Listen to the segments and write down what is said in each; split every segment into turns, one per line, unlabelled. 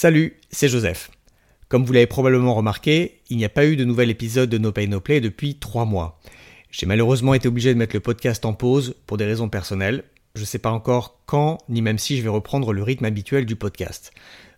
Salut, c'est Joseph. Comme vous l'avez probablement remarqué, il n'y a pas eu de nouvel épisode de No Pay No Play depuis trois mois. J'ai malheureusement été obligé de mettre le podcast en pause pour des raisons personnelles. Je ne sais pas encore quand, ni même si je vais reprendre le rythme habituel du podcast.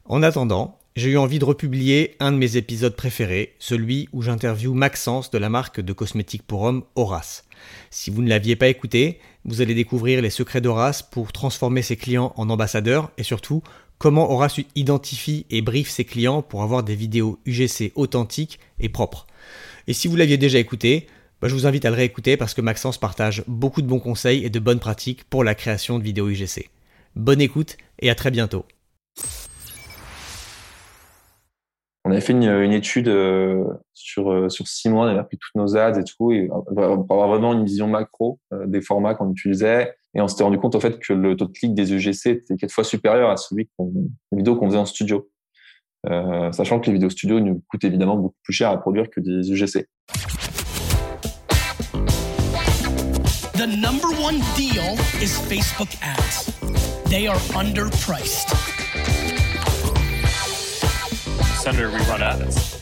En attendant, j'ai eu envie de republier un de mes épisodes préférés, celui où j'interviewe Maxence de la marque de cosmétiques pour hommes Horace. Si vous ne l'aviez pas écouté, vous allez découvrir les secrets d'Horace pour transformer ses clients en ambassadeurs et surtout comment Horace identifie et briefe ses clients pour avoir des vidéos UGC authentiques et propres? Et si vous l'aviez déjà écouté, bah, je vous invite à le réécouter parce que Maxence partage beaucoup de bons conseils et de bonnes pratiques pour la création de vidéos UGC. Bonne écoute et à très bientôt.
On avait fait une, étude euh, sur, euh, sur six mois, on avait pris toutes nos ads et tout, et pour avoir vraiment une vision macro euh, des formats qu'on utilisait, et on s'était rendu compte en fait que le taux de clic des UGC était quatre fois supérieur à celui qu'on, des vidéos qu'on faisait en studio. Euh, sachant que les vidéos studio nous coûtent évidemment beaucoup plus cher à produire que des UGC. The number one deal is Facebook ads. They are underpriced.
Senator, we run ads.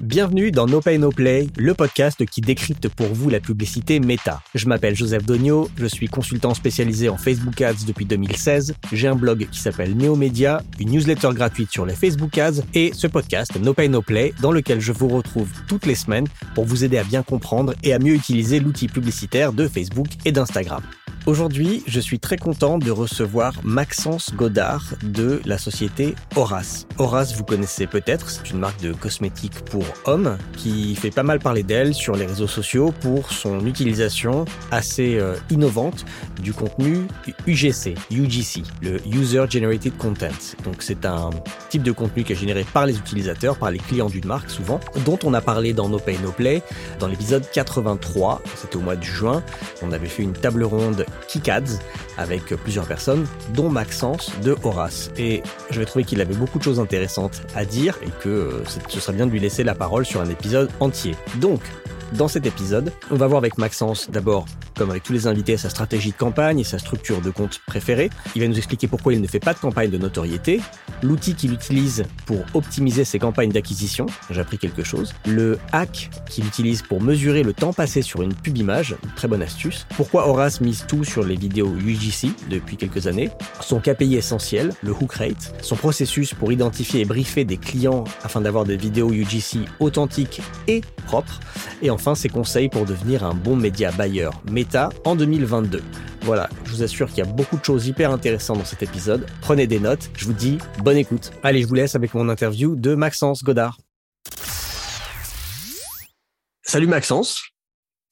Bienvenue dans No Pay No Play, le podcast qui décrypte pour vous la publicité méta. Je m'appelle Joseph Dogno, je suis consultant spécialisé en Facebook Ads depuis 2016. J'ai un blog qui s'appelle Neomedia, une newsletter gratuite sur les Facebook Ads et ce podcast No Pay No Play dans lequel je vous retrouve toutes les semaines pour vous aider à bien comprendre et à mieux utiliser l'outil publicitaire de Facebook et d'Instagram. Aujourd'hui, je suis très content de recevoir Maxence Godard de la société Horace. Horace, vous connaissez peut-être, c'est une marque de cosmétiques pour hommes qui fait pas mal parler d'elle sur les réseaux sociaux pour son utilisation assez euh, innovante du contenu UGC, UGC, le User Generated Content. Donc c'est un type de contenu qui est généré par les utilisateurs, par les clients d'une marque souvent, dont on a parlé dans No Pay No Play dans l'épisode 83, c'était au mois de juin. On avait fait une table ronde Kikads avec plusieurs personnes, dont Maxence de Horace. Et je vais trouver qu'il avait beaucoup de choses intéressantes à dire et que euh, ce serait bien de lui laisser la parole sur un épisode entier. Donc, dans cet épisode, on va voir avec Maxence d'abord, comme avec tous les invités, sa stratégie de campagne et sa structure de compte préférée. Il va nous expliquer pourquoi il ne fait pas de campagne de notoriété, l'outil qu'il utilise pour optimiser ses campagnes d'acquisition, j'ai appris quelque chose, le hack qu'il utilise pour mesurer le temps passé sur une pub image, très bonne astuce, pourquoi Horace mise tout sur les vidéos UGC depuis quelques années, son KPI essentiel, le hook rate, son processus pour identifier et briefer des clients afin d'avoir des vidéos UGC authentiques et propres, et enfin ses conseils pour devenir un bon média buyer Meta en 2022. Voilà, je vous assure qu'il y a beaucoup de choses hyper intéressantes dans cet épisode. Prenez des notes, je vous dis bonne écoute. Allez, je vous laisse avec mon interview de Maxence Godard. Salut Maxence.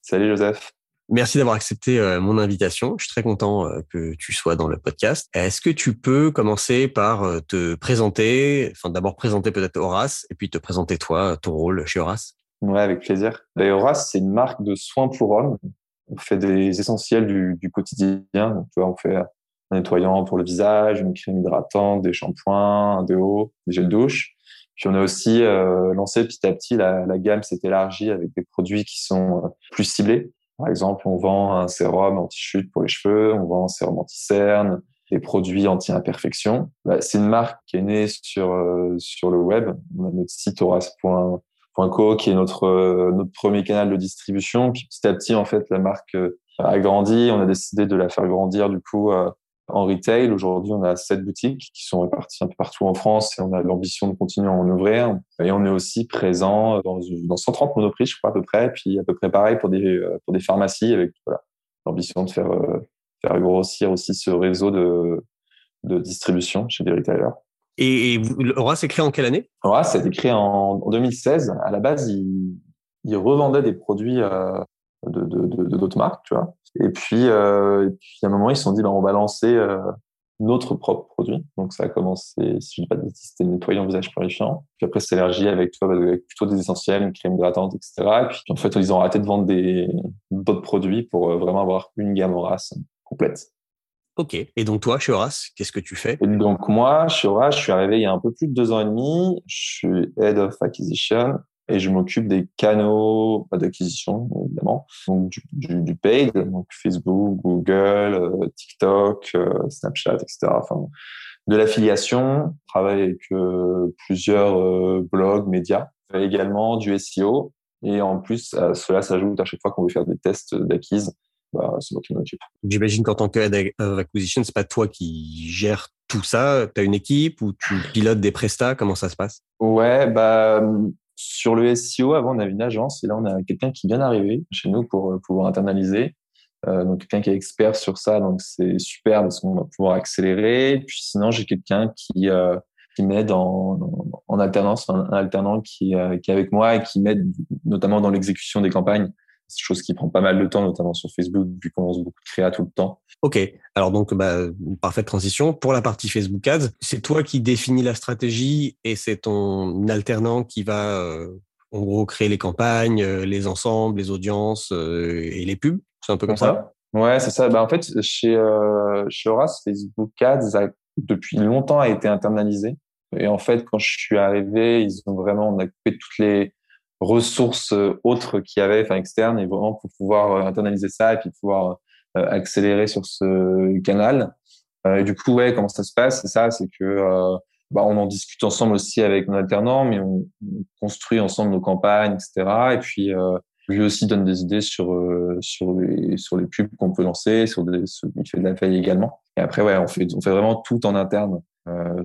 Salut Joseph.
Merci d'avoir accepté euh, mon invitation. Je suis très content euh, que tu sois dans le podcast. Est-ce que tu peux commencer par euh, te présenter, enfin d'abord présenter peut-être Horace et puis te présenter toi, ton rôle chez Horace?
Ouais, avec plaisir. Horace, c'est une marque de soins pour hommes. On fait des essentiels du, du quotidien. Donc, tu vois, on fait un nettoyant pour le visage, une crème hydratante, des shampoings, un déo, des gels douche. Puis on a aussi euh, lancé petit à petit la, la gamme s'est élargie avec des produits qui sont euh, plus ciblés. Par exemple, on vend un sérum anti-chute pour les cheveux, on vend un sérum anti-cerne, des produits anti-imperfection. Bah, c'est une marque qui est née sur euh, sur le web. On a notre site horace.com Co, qui est notre euh, notre premier canal de distribution. Puis petit à petit, en fait, la marque euh, a grandi. On a décidé de la faire grandir du coup euh, en retail. Aujourd'hui, on a sept boutiques qui sont réparties un peu partout en France et on a l'ambition de continuer à en ouvrir. Et on est aussi présent dans, dans 130 monoprix, je crois à peu près, puis à peu près pareil pour des pour des pharmacies avec l'ambition de faire faire grossir aussi ce réseau de de distribution chez des retailers.
Et, et Horace est créé en quelle année?
Horace a été créé en, 2016. À la base, il, il revendait des produits euh, de d'autres marques, tu vois. Et puis, euh, et puis, à un moment, ils se sont dit, ben, on va lancer euh, notre propre produit. Donc, ça a commencé, si je dis pas de c'était nettoyant visage purifiant. Puis après, c'est élargi avec, plutôt des essentiels, une crème hydratante, etc. Et puis, en fait, ils ont arrêté de vendre d'autres produits pour vraiment avoir une gamme Horace complète.
Ok. Et donc toi, chez Horace, qu'est-ce que tu fais?
Donc moi, chez Horace, je suis arrivé il y a un peu plus de deux ans et demi. Je suis Head of Acquisition. et je m'occupe des canaux d'acquisition, évidemment, donc du, paid, donc Facebook, Google, euh, TikTok, euh, Snapchat, etc. De l'affiliation, travaille avec euh, plusieurs blogs, médias, également du SEO, et en plus, cela s'ajoute à chaque fois qu'on veut faire des tests d'acquise, bah, c'est moi qui m'en occupe.
J'imagine qu'en tant qu'head acquisition, c'est pas toi qui gères tout ça. Tu as une équipe ou tu pilotes des prestats? Comment ça se passe?
Ouais, bah sur le SEO, avant, on avait une agence et là, on a quelqu'un qui vient d'arriver chez nous pour euh, pouvoir internaliser. Euh, donc, quelqu'un qui est expert sur ça, donc c'est super parce qu'on va pouvoir accélérer. Puis sinon, j'ai quelqu'un qui, euh, qui m'aide en, en, alternance, un, alternant qui, euh, qui est avec moi et qui m'aide notamment dans l'exécution des campagnes. C'est chose qui prend pas mal de temps, notamment sur Facebook, vu qu'on lance beaucoup de créa tout le temps.
Ok, alors donc bah, une parfaite transition. Pour la partie Facebook Ads, c'est toi qui définis la stratégie et c'est ton alternant qui va euh, en gros créer les campagnes, euh, les ensembles, les audiences euh, et les pubs. C'est un peu comme ça?
Ouais, c'est ça. Bah, en fait, chez chez Horace, Facebook Ads a, depuis longtemps a été internalisé. Et en fait, quand je suis arrivé, ils ont vraiment on a coupé toutes les ressources euh, autres qu'il y avait, enfin externes, et vraiment pour pouvoir euh, internaliser ça et puis pouvoir euh, accélérer sur ce canal. et du coup, ouais, comment ça se passe? C'est ça, c'est que bah, on en discute ensemble aussi avec nos alternants, mais on, construit ensemble nos campagnes, etc. Et puis lui aussi donne des idées sur sur les sur les pubs qu'on peut lancer, sur des, il fait de la veille également. Et après, ouais, on fait on fait vraiment tout en interne.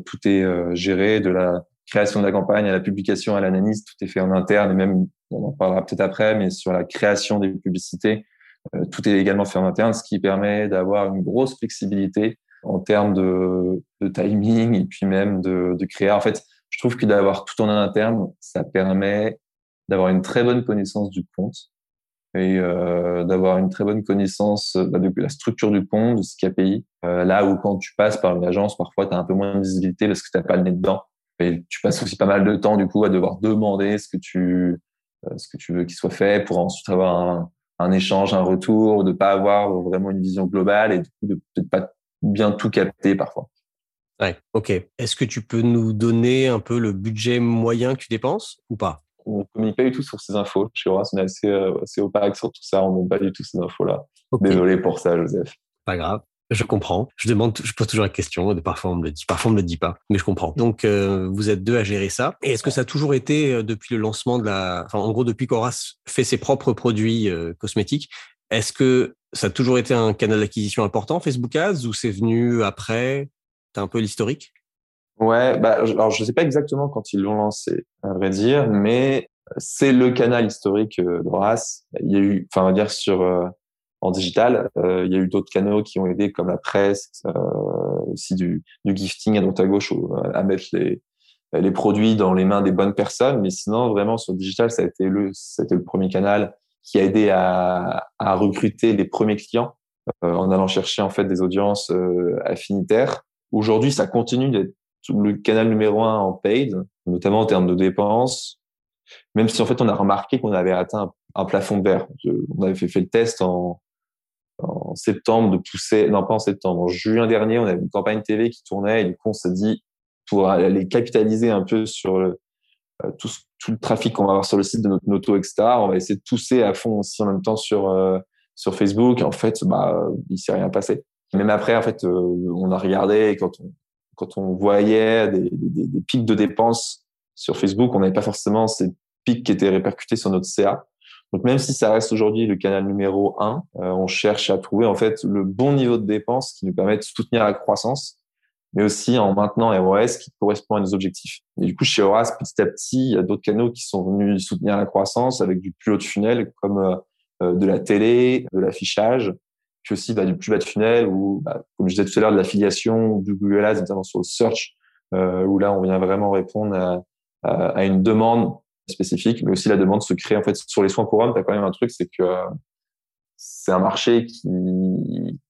tout est géré de la création de la campagne, à la publication, à l'analyse, tout est fait en interne et même, on en parlera peut-être après, mais sur la création des publicités, euh, tout est également fait en interne, ce qui permet d'avoir une grosse flexibilité en termes de, de timing et puis même de, de créer. En fait, je trouve que d'avoir tout en interne, ça permet d'avoir une très bonne connaissance du compte et euh, d'avoir une très bonne connaissance bah, de la structure du compte, de ce KPI. Euh, là où quand tu passes par une agence, parfois tu as un peu moins de visibilité parce que tu n'as pas le nez dedans. Et tu passes aussi pas mal de temps du coup à devoir demander ce que tu euh, ce que tu veux qu'il soit fait pour ensuite avoir un, un échange, un retour, de pas avoir vraiment une vision globale et du coup de peut-être pas bien tout capter parfois.
Ouais, ok. Est-ce que tu peux nous donner un peu le budget moyen que tu dépenses ou pas?
On ne communique pas du tout sur ces infos. Chez Horace, on est assez, euh, assez opaque sur tout ça. On ne donne pas du tout ces infos-là. Désolé pour ça, Joseph.
Pas grave. Je comprends. Je demande, je pose toujours la question. Parfois on me le dit, parfois on me le dit pas, mais je comprends. Donc euh, vous êtes deux à gérer ça. Et est-ce que ça a toujours été euh, depuis le lancement de la, enfin en gros depuis qu'Horace fait ses propres produits euh, cosmétiques, est-ce que ça a toujours été un canal d'acquisition important Facebook Ads ou c'est venu après? T'as un peu l'historique?
Ouais, bah alors je sais pas exactement quand ils l'ont lancé, à vrai dire, mais c'est le canal historique d'Horace. Il y a eu, enfin on va dire sur en digital. Euh, il y a eu d'autres canaux qui ont aidé, comme la presse, euh, aussi du, du, gifting à droite à gauche, à mettre les, les produits dans les mains des bonnes personnes. Mais sinon, vraiment, sur digital, ça a été le, c'était le premier canal qui a aidé à, à recruter les premiers clients euh, en allant chercher en fait des audiences euh, affinitaires. Aujourd'hui, ça continue d'être le canal numéro un en paid, notamment en termes de dépenses. Même si en fait on a remarqué qu'on avait atteint un, plafond de verre. on avait fait, fait le test en, en septembre de pousser, non pas en septembre, en juin dernier, on avait une campagne TV qui tournait et du coup on s'est dit pour aller capitaliser un peu sur le, euh, tout, tout, le trafic qu'on va avoir sur le site de notre noto, etc. On va essayer de pousser à fond aussi en même temps sur euh, sur Facebook. En fait, bah il s'est rien passé. Même après, en fait, euh, on a regardé et quand on quand on voyait des, des, des pics de dépenses sur Facebook, on n'avait pas forcément ces pics qui étaient répercutés sur notre CA. Donc même si ça reste aujourd'hui le canal numéro un, euh, on cherche à trouver en fait le bon niveau de dépense qui nous permet de soutenir la croissance, mais aussi en maintenant ROS qui correspond à nos objectifs. Et du coup, chez Horace, petit à petit, il y a d'autres canaux qui sont venus soutenir la croissance avec du plus haut de funnel, comme euh, euh, de la télé, de l'affichage, puis aussi bah, du plus bas de funnel, ou bah, comme je disais tout à l'heure, de l'affiliation, du Google Ads, notamment sur le search, où là, on vient vraiment répondre à, à, à une demande spécifique, mais aussi la demande se crée en fait sur les soins pour hommes. Tu as quand même un truc, c'est que c'est un marché qui,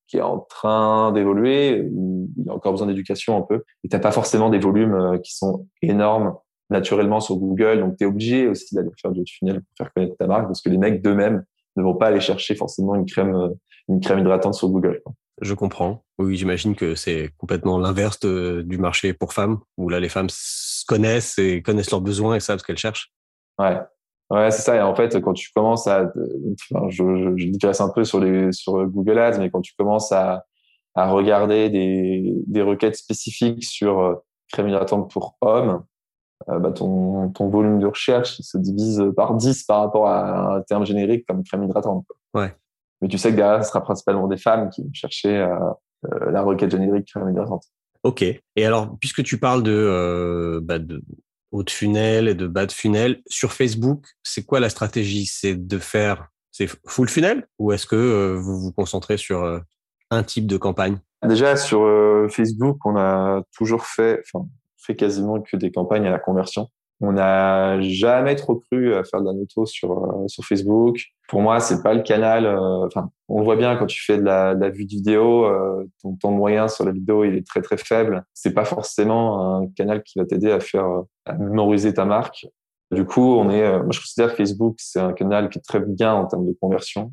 qui est en train d'évoluer, il y a encore besoin d'éducation un peu, et t'as pas forcément des volumes euh, qui sont énormes naturellement sur Google, donc tu es obligé aussi d'aller faire du tunnel pour faire connaître ta marque, parce que les mecs d'eux-mêmes ne vont pas aller chercher forcément une crème, euh, une crème hydratante sur Google.
Je comprends. Oui, j'imagine que c'est complètement l'inverse du marché pour femmes, où là les femmes connaissent et connaissent leurs besoins et savent ce qu'elles cherchent.
Ouais. Ouais, c'est ça. Et en fait, quand tu commences à, enfin, je, je, je un peu sur les sur Google Ads, mais quand tu commences à, à regarder des, des requêtes spécifiques sur euh, crème hydratante pour hommes, euh, bah, ton, ton volume de recherche se divise par 10 par rapport à un terme générique comme crème hydratante.
Quoi. Ouais.
Mais tu sais que derrière, ce sera principalement des femmes qui vont chercher euh, euh, la requête générique crème hydratante.
Ok. Et alors, puisque tu parles de, euh, bah, de de funnel et de bas de funnel, sur Facebook, c'est quoi la stratégie? C'est de faire c'est full funnel? Ou est-ce que vous vous concentrez sur un type de campagne?
Déjà sur Facebook, on a toujours fait, enfin, fait quasiment que des campagnes à la conversion. On n'a jamais trop cru à faire de la noto sur euh, sur Facebook. Pour moi, c'est pas le canal. Euh, enfin, on voit bien quand tu fais de la, de la vue de vidéo, euh, ton temps moyen sur la vidéo il est très très faible. C'est pas forcément un canal qui va t'aider à faire à mémoriser ta marque. Du coup, on est. moi, je considère Facebook c'est un canal qui est très bien en termes de conversion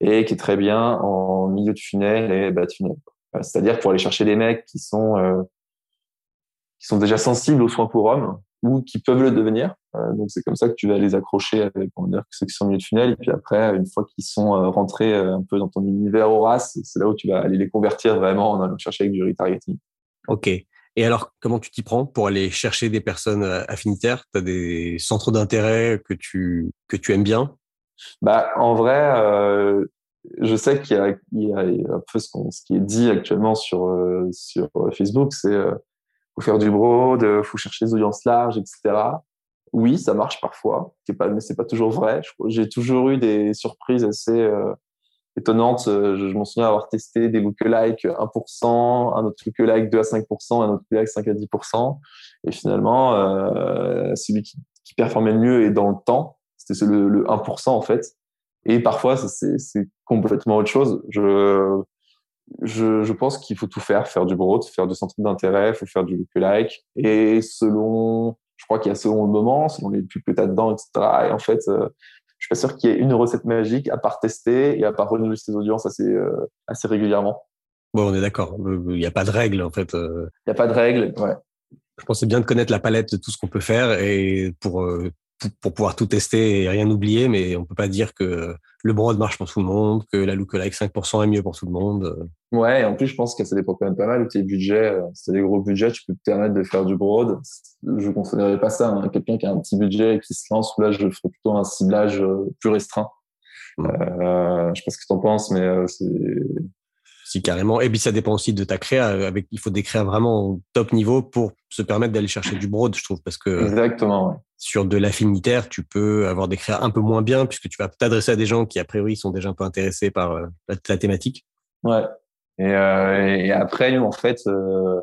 et qui est très bien en milieu de funnel et bas de funnel. C'est-à-dire pour aller chercher des mecs qui sont qui sont déjà sensibles aux soins pour hommes ou qui peuvent le devenir. Euh, donc c'est comme ça que tu vas les accrocher avec on va dire ceux qui sont au milieu de funnel et puis après une fois qu'ils sont euh, rentrés euh, un peu dans ton univers Horace, c'est là où tu vas aller les convertir vraiment en allant chercher avec du retargeting.
OK. Et alors, comment tu t'y prends pour aller chercher des personnes affinitaires? Tu as des centres d'intérêt que tu, que tu aimes bien?
Bah, En vrai, euh, je sais qu'il y, y, a un peu ce, ce, qui est dit actuellement sur, sur Facebook, c'est faut faire du broad, euh, faut chercher des audiences larges, etc. Oui, ça marche parfois, c'est pas, mais c'est pas toujours vrai. J'ai toujours eu des surprises assez euh, étonnantes. Euh, je, je m'en souviens avoir testé des lookalikes 1%, un autre lookalike 2 à 5%, un autre lookalike 5 à 10%. Et finalement, euh, celui qui, qui performait le mieux et dans le temps, c'était le, le 1% en fait. Et parfois, c'est complètement autre chose. Je, je, je pense qu'il faut tout faire, faire du broad, faire du centre d'intérêt, faut faire du lookalike. Et selon, je crois qu'il y a selon le moment, selon les pubs que tu as dedans, etc. Et en fait, euh, je suis pas sûr qu'il y ait une recette magique à part tester et à part renouveler ses audiences assez, euh, assez régulièrement.
Bon, on est d'accord. Il n'y a pas de règle, en fait.
Euh. Il n'y a pas de règle, ouais.
Je pense c'est bien de connaître la palette de tout ce qu'on peut faire et pour pour pouvoir tout tester et rien oublier, mais on peut pas dire que le broad marche pour tout le monde, que la lookalike 5% est mieux pour tout le monde.
Ouais, et en plus, je pense que ça dépend quand même pas mal de tes budgets. Si t'as des gros budgets, tu peux te permettre de faire du broad. Je ne considérerais pas ça. Hein. Quelqu'un qui a un petit budget et qui se lance, là, je ferais plutôt un ciblage euh, plus restreint. Euh, je sais pas ce que tu en penses, mais euh, c'est
si carrément. Et puis ça dépend aussi de ta créa. Avec, il faut des créas vraiment top niveau pour se permettre d'aller chercher du broad, je trouve, parce que
exactement.
Sur de l'affinitaire, tu peux avoir des créas un peu moins bien puisque tu vas t'adresser à des gens qui a priori sont déjà un peu intéressés par euh, la, thématique.
Ouais. Et, euh, et, après, nous, en fait, euh,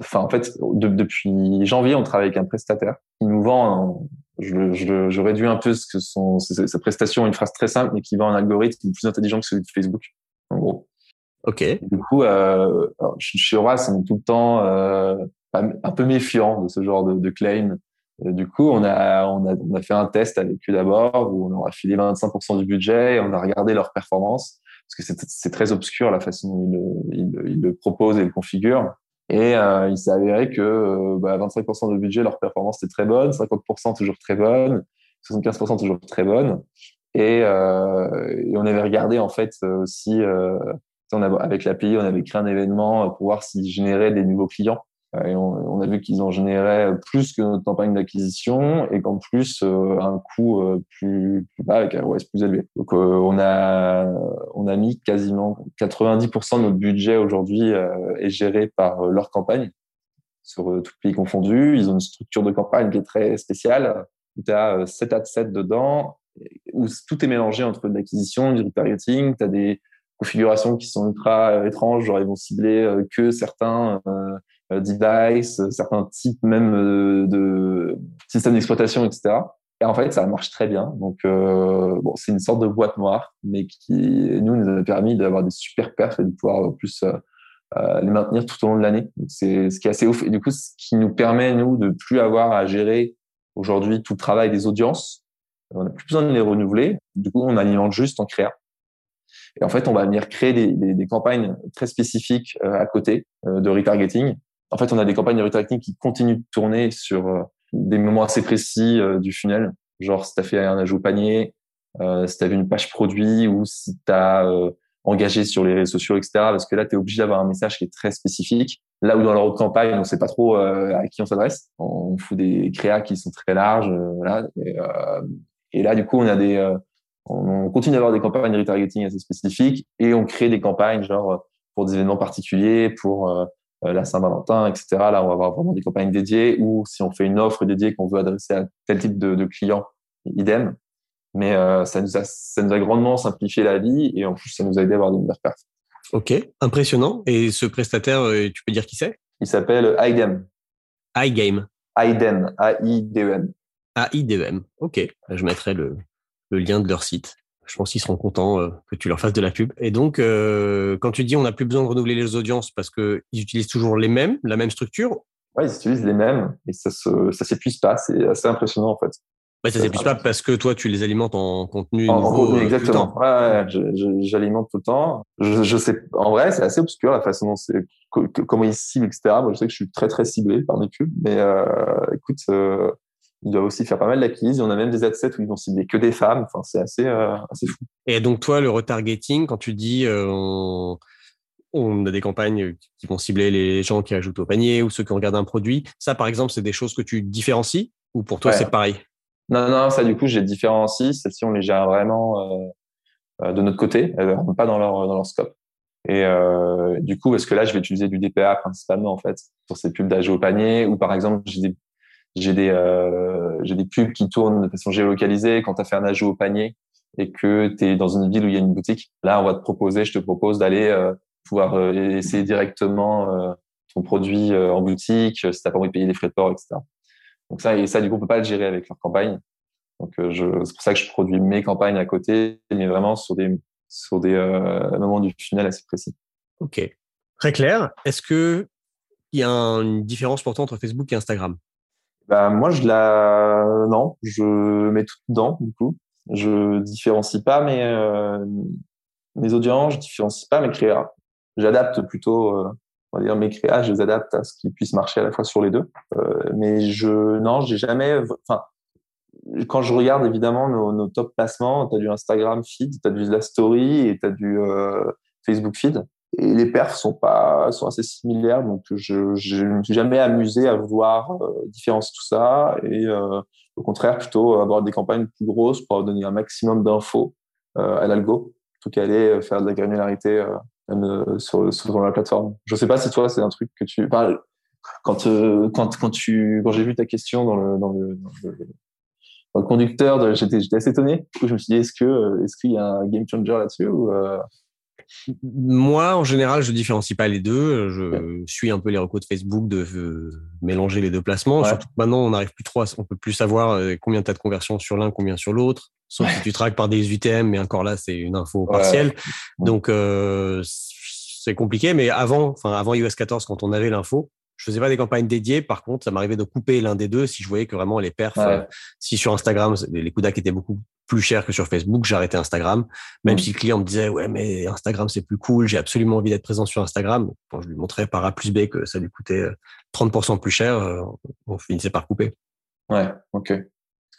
enfin, en fait, depuis janvier, on travaille avec un prestataire qui nous vend. je, je, je, réduis un peu ce que son, sa prestation, une phrase très simple, mais qui vend un algorithme plus intelligent que celui de Facebook, en gros.
Ok.
Du coup, euh, chez Horace, on est tout le temps euh, un peu méfiant de ce genre de, de claim. du coup, on a, on, a, on a fait un test avec eux d'abord où on leur a filé 25% du budget et on a regardé leur performance parce que c'est très obscur la façon dont ils le, ils, le proposent et le configurent. Et euh, il s'est avéré que euh, bah, 25% de budget, leur performance était très bonne, 50% toujours très bonne, 75% toujours très bonne. Et, euh, et, on avait regardé en fait aussi on avec l'API, on avait créé un événement pour voir s'ils généraient des nouveaux clients. Euh, et on, a vu qu'ils en généraient plus que notre campagne d'acquisition et qu'en plus euh, un coût euh, plus, bas avec un ROS plus élevé. Donc on a on a mis quasiment 90% de notre budget aujourd'hui est géré par leur campagne sur tout pays confondu. Ils ont une structure de campagne qui est très spéciale. Tu as 7 à 7 dedans où tout est mélangé entre l'acquisition, du retargeting, tu des configurations qui sont ultra euh, étranges, genre ils vont cibler euh, que certains euh, devices, certains types même de systèmes d'exploitation, etc. Et en fait, ça marche très bien. Donc, bon, c'est une sorte de boîte noire, mais qui nous nous a permis d'avoir des super perfs et de pouvoir plus les maintenir tout au long de l'année. C'est ce qui est assez ouf. Et du coup, ce qui nous permet nous de plus avoir à gérer aujourd'hui tout le travail des audiences. On n'a plus besoin de les renouveler. Du coup, on alimente juste en créa. Et en fait, on va venir créer des, des, des campagnes très spécifiques euh, à côté euh, de retargeting. En fait, on a des campagnes de retargeting qui continuent de tourner sur euh, des moments assez précis du funnel. genre si tu as fait un ajout panier, euh, si tu vu une page produit ou si tu as euh, engagé sur les réseaux sociaux, etc. Parce que là, tu es obligé d'avoir un message qui est très spécifique. Là où dans leur autre campagne, on sait pas trop euh, à qui on s'adresse. On fout des créas qui sont très larges. Voilà. Et, et, là, du coup, on a des, on continue d'avoir des campagnes de retargeting assez spécifiques et on crée des campagnes genre pour des événements particuliers, pour la Saint-Valentin, etc. Là, on va avoir vraiment des campagnes dédiées ou si on fait une offre dédiée qu'on veut adresser à tel type de, de client, idem. Mais euh, ça, nous a, ça nous a grandement simplifié la vie et en plus, ça nous a aidé à avoir de meilleures pertes.
Ok, impressionnant. Et ce prestataire, euh, tu peux dire qui c'est?
Il s'appelle iGame.
iGame.
iDem, A-I-D-E-M.
A-I-D-E-M. Ok, je mettrai le, le lien de leur site. Je pense qu'ils seront contents euh, que tu leur fasses de la pub. Et donc, euh, quand tu dis on n'a plus besoin de renouveler les audiences parce qu'ils utilisent toujours les mêmes, la même structure?
Oui, ils utilisent les mêmes et ça ça s'épuise pas. C'est assez impressionnant en fait.
Bah, ça s'épuise pas parce que toi, tu les alimentes en contenu
en,
nouveau.
En contenu, exactement. Ouais, ouais, j'alimente tout le temps. Je, je sais, en vrai, c'est assez obscur la façon dont c'est, comment ils ciblent, etc. Moi, je sais que je suis très, très ciblé par mes pubs, mais euh, écoute, euh, ils doivent aussi faire pas mal d'acquises. On a même des adsets où ils vont cibler que des femmes. Enfin, c'est assez, euh, assez fou.
Et donc, toi, le retargeting, quand tu dis, euh, on, on a des campagnes qui vont cibler les gens qui ajoutent au panier ou ceux qui regardent un produit. Ça, par exemple, c'est des choses que tu différencies ou pour toi,
Ouais.
c'est pareil?
Non, non, ça, du coup, j'ai différencie. Celles-ci, on les gère vraiment euh, euh, de notre côté. Elles ne rentrent pas dans leur, dans leur scope. Et euh, du coup, parce que là, je vais utiliser du DPA principalement, en fait, sur ces pubs d'âge au panier, ou par exemple, j'ai des, j'ai des, euh, j'ai des pubs qui tournent de façon géolocalisée quand tu as fait un ajout au panier et que tu es dans une ville où il y a une boutique. Là, on va te proposer, je te propose d'aller euh, pouvoir euh, essayer directement euh, ton produit euh, en boutique, si tu pas envie de payer les frais de port, etc. Donc ça, et ça, du coup, on peut pas le gérer avec leur campagne. Donc, euh, je, c'est pour ça que je produis mes campagnes à côté, mais vraiment sur des, sur des euh, moments du funnel assez précis.
Ok. Très clair. Est-ce que il y a une différence pourtant entre Facebook et Instagram?
Bah, moi, je la, non, je mets tout dedans, du coup. Je différencie pas mes, euh, mes audiences, je différencie pas mes créas. J'adapte plutôt, euh, on va dire, mes créas, je les adapte à ce qui puisse marcher à la fois sur les deux. Euh, mais je, non, j'ai jamais, enfin, quand je regarde évidemment nos, nos top placements, tu as du Instagram feed, tu as du la story et tu as du euh, Facebook feed. Et les perfs sont pas sont assez similaires, donc je je ne me suis jamais amusé à vouloir euh, différencier tout ça et euh, au contraire plutôt avoir des campagnes plus grosses pour donner un maximum d'infos euh, à l'algo, plutôt qu'aller faire de la granularité euh, même, euh, sur, sur la plateforme. Je sais pas si toi c'est un truc que tu enfin, quand euh, quand quand tu quand j'ai vu ta question dans le dans le, dans le conducteur, j'étais assez étonné. Du coup, je me suis dit est-ce que euh, est-ce qu'il y a un game changer là-dessus ou euh...
Moi, en général, je différencie pas les deux. Je ouais. suis un peu les recours de Facebook de euh, mélanger les deux placements. Ouais. Surtout que maintenant, on n'arrive plus trop, à, on peut plus savoir euh, combien tu as de conversions sur l'un, combien sur l'autre. Sauf ouais. si tu traques par des UTM, mais encore là, c'est une info partielle. Donc, euh, c'est compliqué. Mais avant, enfin, avant iOS 14, quand on avait l'info, je faisais pas des campagnes dédiées. Par contre, ça m'arrivait de couper l'un des deux si je voyais que vraiment les perfs, ouais. euh, si sur Instagram, les coups étaient beaucoup plus chers que sur Facebook, j'arrêtais Instagram. Même mmh. si le client me disait, ouais, mais Instagram, c'est plus cool, j'ai absolument envie d'être présent sur Instagram. Quand je lui montrais par A plus B que ça lui coûtait 30% plus cher, euh, on finissait par couper.
Ouais, ok.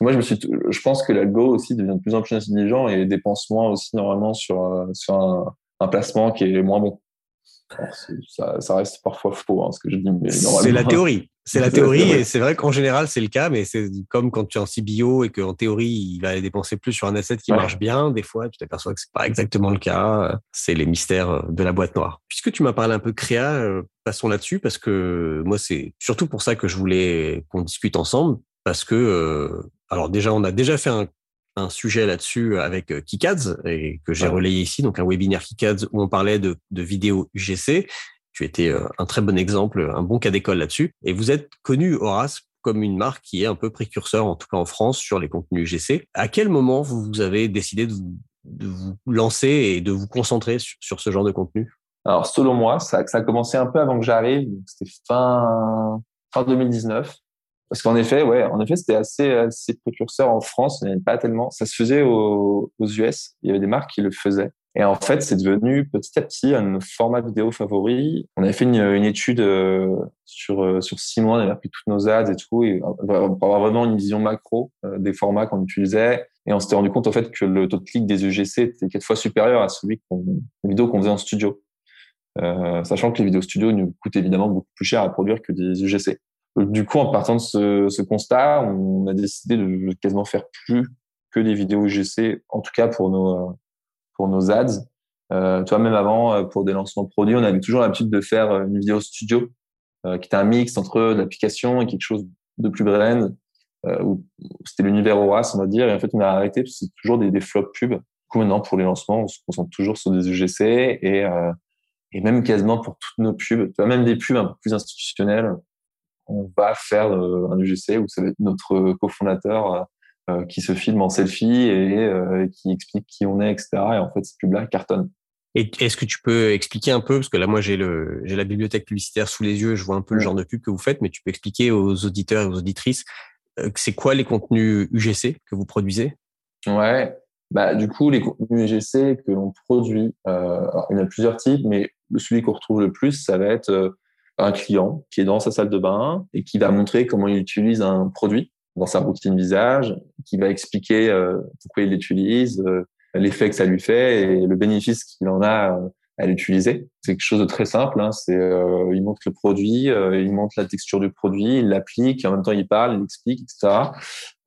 Moi, je me suis, je pense que l'algo aussi devient de plus en plus intelligent et dépense moins aussi normalement sur, euh, sur un, un placement qui est moins bon. Ça, ça, reste parfois faux, hein, ce que je dis. Mais
c'est la théorie. C'est la théorie et c'est vrai qu'en général, c'est le cas, mais c'est comme quand tu es en CBO et qu'en théorie, il va aller dépenser plus sur un asset qui ouais. marche bien. Des fois, tu t'aperçois que c'est pas exactement le cas. C'est les mystères de la boîte noire. Puisque tu m'as parlé un peu créa, euh, passons là-dessus parce que moi, c'est surtout pour ça que je voulais qu'on discute ensemble parce que, euh, alors déjà, on a déjà fait un un sujet là-dessus avec Kikads et que j'ai ouais. relayé ici, donc un webinaire Kikads où on parlait de, de vidéos UGC. Tu étais un très bon exemple, un bon cas d'école là-dessus. Et vous êtes connu, Horace, comme une marque qui est un peu précurseur, en tout cas en France, sur les contenus UGC. À quel moment vous avez décidé de vous, lancer et de vous concentrer sur, ce genre de contenu?
Alors, selon moi, ça, a commencé un peu avant que j'arrive. C'était fin, fin 2019. Parce qu'en effet, ouais, en effet, c'était assez, assez précurseur en France. Il n'y avait pas tellement. Ça se faisait aux US. Il y avait des marques qui le faisaient. Et en fait, c'est devenu petit à petit un format vidéo favori. On avait fait une, une étude euh, sur euh, sur six mois, on avait pris toutes nos ads et tout, et pour avoir vraiment une vision macro euh, des formats qu'on utilisait. Et on s'était rendu compte en fait que le taux de clic des UGC était quatre fois supérieur à celui qu'on vidéos qu'on faisait en studio, sachant que les vidéos studio nous coûtent évidemment beaucoup plus cher à produire que des UGC. Du coup, en partant de ce, ce constat, on a décidé de quasiment faire plus que des vidéos UGC, en tout cas pour nos pour nos ads. Euh, tu vois, même avant, euh, pour des lancements produits, on avait toujours l'habitude de faire euh, une vidéo studio euh, qui était un mix entre l'application et quelque chose de plus brand. Euh, où c'était l'univers Horace, on va dire. Et en fait, on a arrêté parce que c'est toujours des, des flops pubs. Du coup, maintenant, pour les lancements, on se concentre toujours sur des UGC et, euh, et même quasiment pour toutes nos pubs, tu vois, même des pubs un peu plus institutionnelles, on va faire un UGC où ça va être notre cofondateur euh, qui se filme en selfie et euh, qui explique qui on est, etc. Et en fait, ces pubs-là cartonnent.
Et est-ce que tu peux expliquer un peu, parce que là, moi, j'ai le, j'ai la bibliothèque publicitaire sous les yeux, je vois un peu le genre de pub que vous faites, mais tu peux expliquer aux auditeurs et aux auditrices, euh, c'est quoi les contenus UGC que vous produisez?
Ouais, bah du coup, les contenus UGC que l'on produit, euh, il y en a plusieurs types, mais celui qu'on retrouve le plus, ça va être un client qui est dans sa salle de bain et qui va montrer comment il utilise un produit dans sa routine visage, qui va expliquer euh, pourquoi il l'utilise, euh, l'effet que ça lui fait et le bénéfice qu'il en a euh, à l'utiliser. C'est quelque chose de très simple. Hein. C'est, il montre le produit, il montre la texture du produit, il l'applique, en même temps il parle, il explique, etc.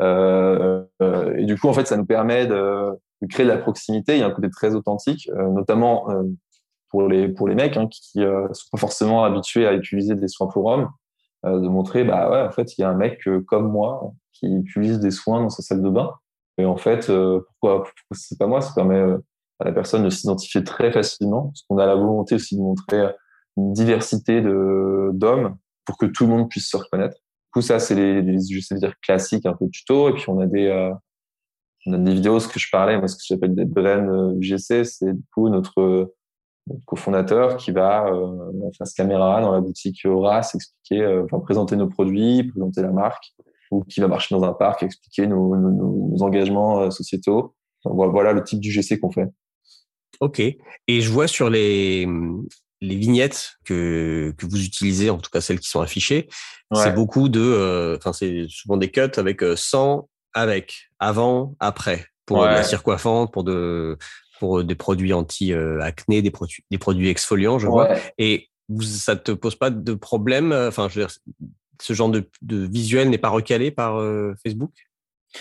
et du coup, en fait, ça nous permet de, de, créer de la proximité. Il y a un côté très authentique, notamment pour les pour les mecs hein, qui euh, sont pas forcément habitués à utiliser des soins pour hommes. Euh, de montrer, bah ouais, en fait, il y a un mec euh, comme moi qui utilise des soins dans sa salle de bain. Et en fait, euh, pourquoi, pourquoi c'est pas moi? Ça permet à la personne de s'identifier très facilement, parce qu'on a la volonté aussi de montrer une diversité de d'hommes pour que tout le monde puisse se reconnaître. Du coup, ça, c'est les, les, je dire classiques, un peu tuto, et puis on a des euh, on a des vidéos, ce que je parlais, moi, ce que j'appelle des brand UGC, c'est du coup notre notre cofondateur qui va euh, face caméra dans la boutique Horace expliquer, euh, enfin présenter nos produits, présenter la marque, ou qui va marcher dans un parc, expliquer nos, nos, nos engagements euh, sociétaux. Voilà, voilà le type du GC qu'on fait.
Ok. Et je vois sur les les vignettes que que vous utilisez, en tout cas celles qui sont affichées, ouais. c'est beaucoup de, enfin c'est souvent des cuts avec sans, avec, avant, après pour ouais. la cire coiffante, pour de pour des produits anti-acné, des produits, des produits exfoliants, je vois. Et ça te pose pas de problème Enfin, je veux dire, ce genre de, de visuel n'est pas recalé par euh, Facebook?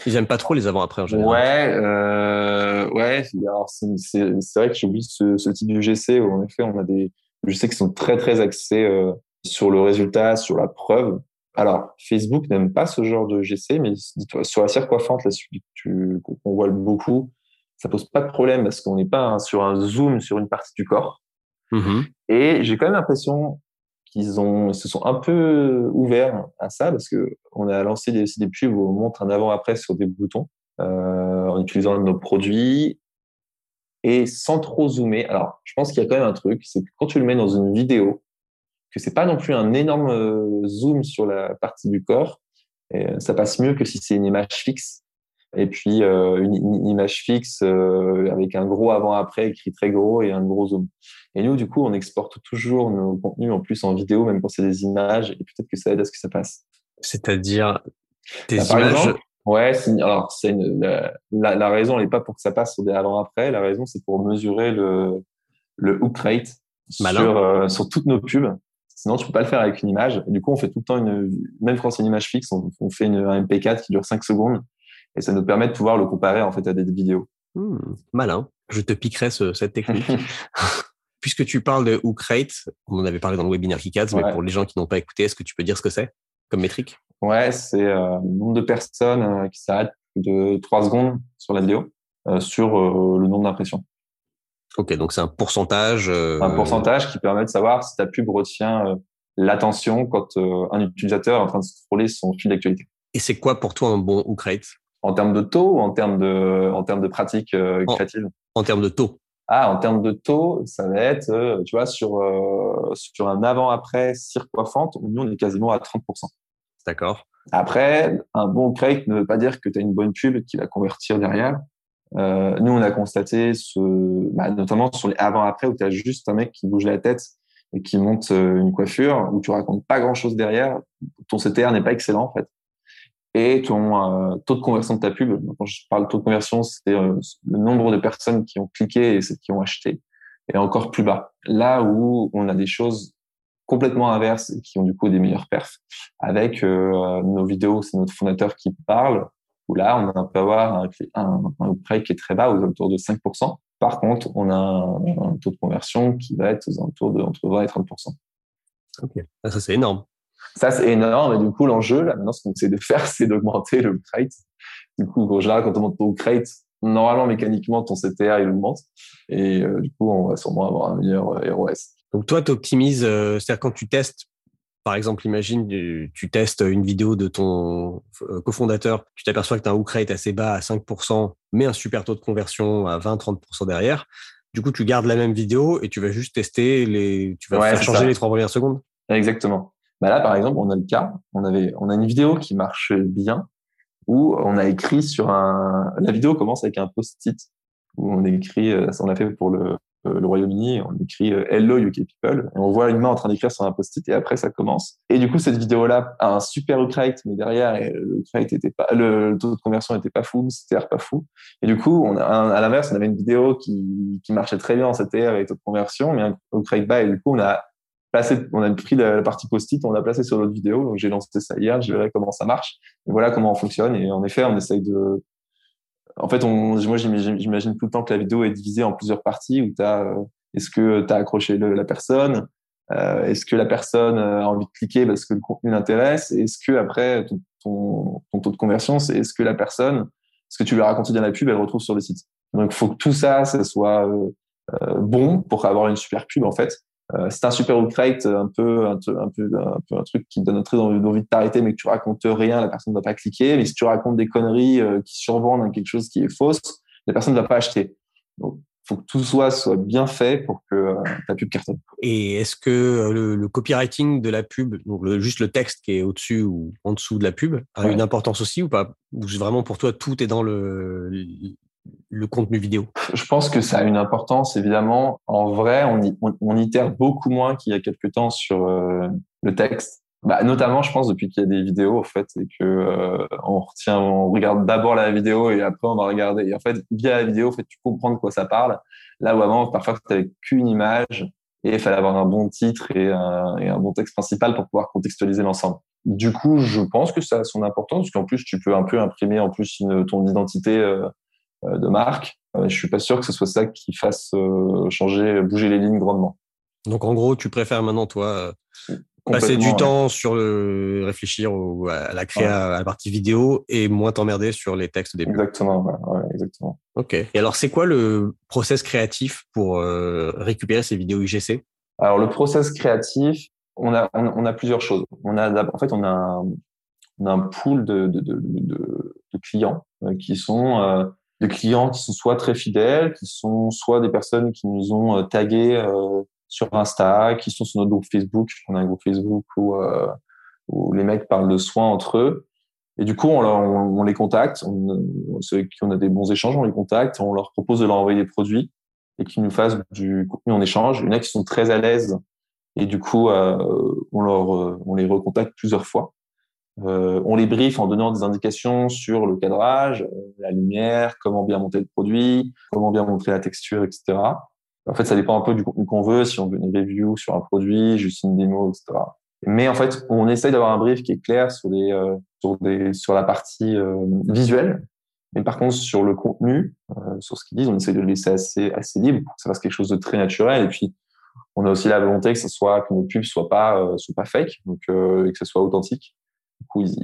Ils n'aiment pas trop les avant-après en général.
Ouais, euh, ouais. c'est vrai que j'oublie ce, ce type de GC où en effet on a des GC qui sont très très axés euh, sur le résultat, sur la preuve. Alors, Facebook n'aime pas ce genre de GC, mais sur la cire coiffante, là, qu'on voit beaucoup, ça pose pas de problème parce qu'on n'est pas sur un zoom sur une partie du corps.
Mmh.
Et j'ai quand même l'impression qu'ils ont, ils se sont un peu ouverts à ça parce que on a lancé des, aussi des pubs où on montre un avant-après sur des boutons euh, en utilisant nos produits et sans trop zoomer. Alors, je pense qu'il y a quand même un truc, c'est que quand tu le mets dans une vidéo, que c'est pas non plus un énorme euh, zoom sur la partie du corps, et ça passe mieux que si c'est une image fixe et puis euh, une, une, image fixe euh, avec un gros avant-après écrit très gros et un gros zoom. Et nous, du coup, on exporte toujours nos contenus en plus en vidéo, même quand c'est des images, et peut-être que ça aide à ce que ça passe.
C'est-à-dire des bah, images.
Exemple, ouais, alors c'est la, la, la, raison, elle n'est pas pour que ça passe sur des avant-après. La raison, c'est pour mesurer le le hook rate sur euh, sur toutes nos pubs. Sinon, tu peux pas le faire avec une image. Et du coup, on fait tout le temps une, même quand c'est une image fixe, on, on fait une, un MP4 qui dure 5 secondes et ça nous permet de pouvoir le comparer en fait à des vidéos.
Mmh, malin. Je te piquerai ce, cette technique. Puisque tu parles de hook rate, on en avait parlé dans le webinaire Kikads, ouais. mais pour les gens qui n'ont pas écouté, est-ce que tu peux dire ce que c'est comme métrique?
Ouais, c'est euh, le nombre de personnes euh, qui s'arrêtent de 3 secondes sur la vidéo euh, sur le nombre d'impressions.
Ok, donc c'est un pourcentage.
Un pourcentage qui permet de savoir si ta pub retient l'attention quand un utilisateur est en train de scroller son fil d'actualité.
Et c'est quoi pour toi un bon hook rate
en termes de taux ou en termes de, en termes de pratiques euh, créatives?
en, en, termes de taux.
Ah, en termes de taux, ça va être, euh, tu vois, sur, euh, sur un avant-après cire coiffante, nous, on est quasiment à 30%.
D'accord.
Après, un bon crate ne veut pas dire que tu as une bonne pub qui va convertir derrière. Euh, nous, on a constaté, ce, bah, notamment sur les avant-après, où tu as juste un mec qui bouge la tête et qui monte euh, une coiffure, où tu racontes pas grand-chose derrière. Ton CTR n'est pas excellent, en fait. Et ton euh, taux de conversion de ta pub, quand je parle de taux de conversion, c'est euh, le nombre de personnes qui ont cliqué et celles qui ont acheté, est encore plus bas. Là où on a des choses complètement inverses et qui ont du coup des meilleurs perfs. Avec nos vidéos, c'est notre fondateur qui parle, où là, on peut avoir un, un, un qui est très bas, aux alentours de 5%. Par contre, on a un, taux de conversion qui va être aux alentours de entre 20 et 30%.
Ok, ça c'est énorme.
Ça c'est énorme, et du coup, l'enjeu, là, maintenant, ce qu'on essaie de faire, c'est d'augmenter le crate. Du coup, en général, quand on monte ton crate, normalement, mécaniquement, ton CTR, il augmente. Et euh, du coup, on va sûrement avoir un meilleur euh, ROS.
Donc, toi, tu optimises, euh, c'est-à-dire quand tu testes par exemple, imagine, tu, testes une vidéo de ton euh, cofondateur, tu t'aperçois que tu as un hook rate assez bas à 5%, mais un super taux de conversion à 20-30% derrière. Du coup, tu gardes la même vidéo et tu vas juste tester les, tu vas faire changer les trois premières secondes.
Exactement. Bah là, par exemple, on a le cas, on avait, on a une vidéo qui marche bien où on a écrit sur un, la vidéo commence avec un post-it où on écrit, euh, on a fait pour le, euh, le Royaume-Uni, on écrit euh, Hello UK People, et on voit une main en train d'écrire sur un post-it, et après ça commence. Et du coup, cette vidéo-là a un super rate, mais derrière, le était pas, le taux de conversion était pas fou, c'était pas fou. Et du coup, on a, à l'inverse, on avait une vidéo qui, qui marchait très bien en CTR avec taux de conversion, mais un rate bas, et du coup, on a on a pris la, partie post-it, on l'a placé sur l'autre vidéo, donc j'ai lancé ça hier, je verrai comment ça marche, et voilà comment on fonctionne, et en effet, on essaye de, en fait, moi, j'imagine tout le temps que la vidéo est divisée en plusieurs parties où tu as, euh, est-ce que tu as accroché la personne? Euh, est-ce que la personne a envie de cliquer parce que le contenu l'intéresse? Est-ce que après, ton, ton, taux de conversion, c'est est-ce que la personne, ce que tu lui as raconté dans la pub, elle retrouve sur le site? Donc, il faut que tout ça, ça soit euh, euh bon pour avoir une super pub, en fait. Euh, c'est un super hook rate, un peu, un, peu, un peu, un truc qui donne très envie, envie de t'arrêter, mais que tu racontes rien, la personne ne va pas cliquer. Mais si tu racontes des conneries euh, qui survendent quelque chose qui est fausse, la personne ne va pas acheter. Donc, faut que tout soit, soit bien fait pour que euh, ta pub cartonne.
Et est-ce que le, copywriting de la pub, donc juste le texte qui est au-dessus ou en dessous de la pub, a une importance aussi ou pas? Ou vraiment pour toi tout est dans le, le contenu vidéo
Je pense que ça a une importance, évidemment. En vrai, on, y, on, itère beaucoup moins qu'il y a quelques temps sur euh, le texte. Bah, notamment, je pense, depuis qu'il y a des vidéos, en fait, et que euh, on retient, on regarde d'abord la vidéo et après on va regarder. Et en fait, via la vidéo, en fait, tu comprends de quoi ça parle. Là où avant, parfois, tu n'avais qu'une image et il fallait avoir un bon titre et un, bon texte principal pour pouvoir contextualiser l'ensemble. Du coup, je pense que ça a son importance, parce qu'en plus, tu peux un peu imprimer en plus ton identité euh, de marque. Euh, je suis pas sûr que ce soit ça qui fasse euh, changer, bouger les lignes grandement.
Donc en gros, tu préfères maintenant toi passer du temps sur le réfléchir à la créa, à la partie vidéo et moins t'emmerder sur les textes des
Exactement, ouais, exactement.
Ok. Et alors, c'est quoi le process créatif pour récupérer ces vidéos IGC
Alors, le process créatif, on a, on, a plusieurs choses. On a, en fait, on a un, on a un pool de, de, de, de clients qui sont des clients qui sont soit très fidèles, qui sont soit des personnes qui nous ont euh, tagués euh, sur Insta, qui sont sur notre groupe Facebook. On a un groupe Facebook où, euh, où les mecs parlent de soins entre eux. Et du coup, on, on, les contacte. On, ceux qui a des bons échanges, on les contacte. On leur propose de leur envoyer des produits et qu'ils nous fassent du contenu en échange. Il y en a qui sont très à l'aise et du coup, on, leur, on les recontacte plusieurs fois. Euh, on les brief en donnant des indications sur le cadrage, euh, la lumière, comment bien monter le produit, comment bien montrer la texture, etc. En fait, ça dépend un peu du contenu qu'on veut, si on veut une review sur un produit, juste une démo, etc. Mais en fait, on essaye d'avoir un brief qui est clair sur, les, euh, sur, sur la partie visuelle. Mais par contre, sur le contenu, sur ce qu'ils disent, on essaye de le laisser assez, assez libre pour que ça fasse quelque chose de très naturel. Et puis, on a aussi la volonté que ce soit que nos pubs soient pas soient pas fake, donc et que ce soit authentique. Du coup, ils,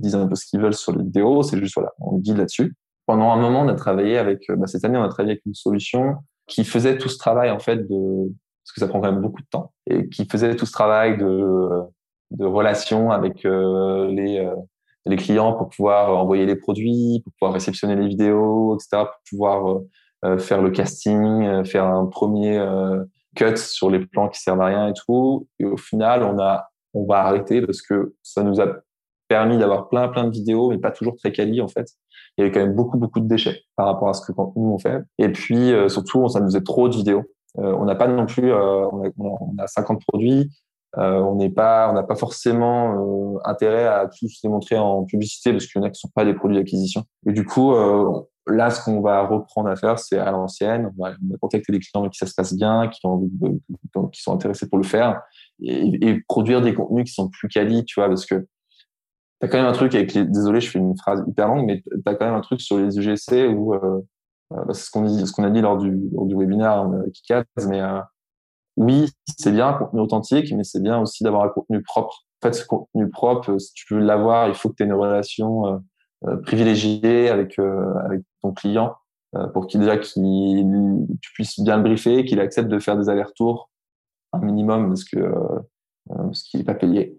disent un peu ce qu'ils veulent sur les vidéos. C'est juste, voilà, on guide là-dessus. Pendant un moment, on a travaillé avec, euh, bah, cette année, on a travaillé avec une solution qui faisait tout ce travail, en fait, parce que ça prend quand même beaucoup de temps, et qui faisait tout ce travail de, de relation avec euh, les, euh, les clients pour pouvoir envoyer les produits, pour pouvoir réceptionner les vidéos, etc., pour pouvoir faire le casting, faire un premier cut sur les plans qui servent à rien et tout. Et au final, on a on va arrêter parce que ça nous a permis d'avoir plein plein de vidéos, mais pas toujours très quali en fait. il y avait quand même beaucoup beaucoup de déchets par rapport à ce que nous on fait. Et puis surtout, on s'amusait trop de vidéos. on n'a pas non plus, on a, on, a, 50 produits. on n'est pas, on n'a pas forcément intérêt à tous les montrer en publicité parce qu'il y en a qui sont pas des produits d'acquisition. Et du coup, là, ce qu'on va reprendre à faire, c'est à l'ancienne. On va, contacter des clients qui ça se passe bien, qui ont qui sont intéressés pour le faire, et, produire des contenus qui sont plus quali, tu vois, parce que t'as quand même un truc avec les. Désolé, je fais une phrase hyper longue, mais t'as quand même un truc sur les UGC où euh, euh, bah, c'est ce qu'on a dit lors du, lors du webinaire euh, Kikaz, mais euh, oui, c'est bien un contenu authentique, mais c'est bien aussi d'avoir un contenu propre. En fait, ce contenu propre, si tu veux l'avoir, il faut que tu aies une relation euh, privilégié avec euh, ton client euh, pour qu'il déjà qu'il tu bien le briefer, qu'il accepte de faire des allers-retours un minimum parce que parce qu'il n'est pas payé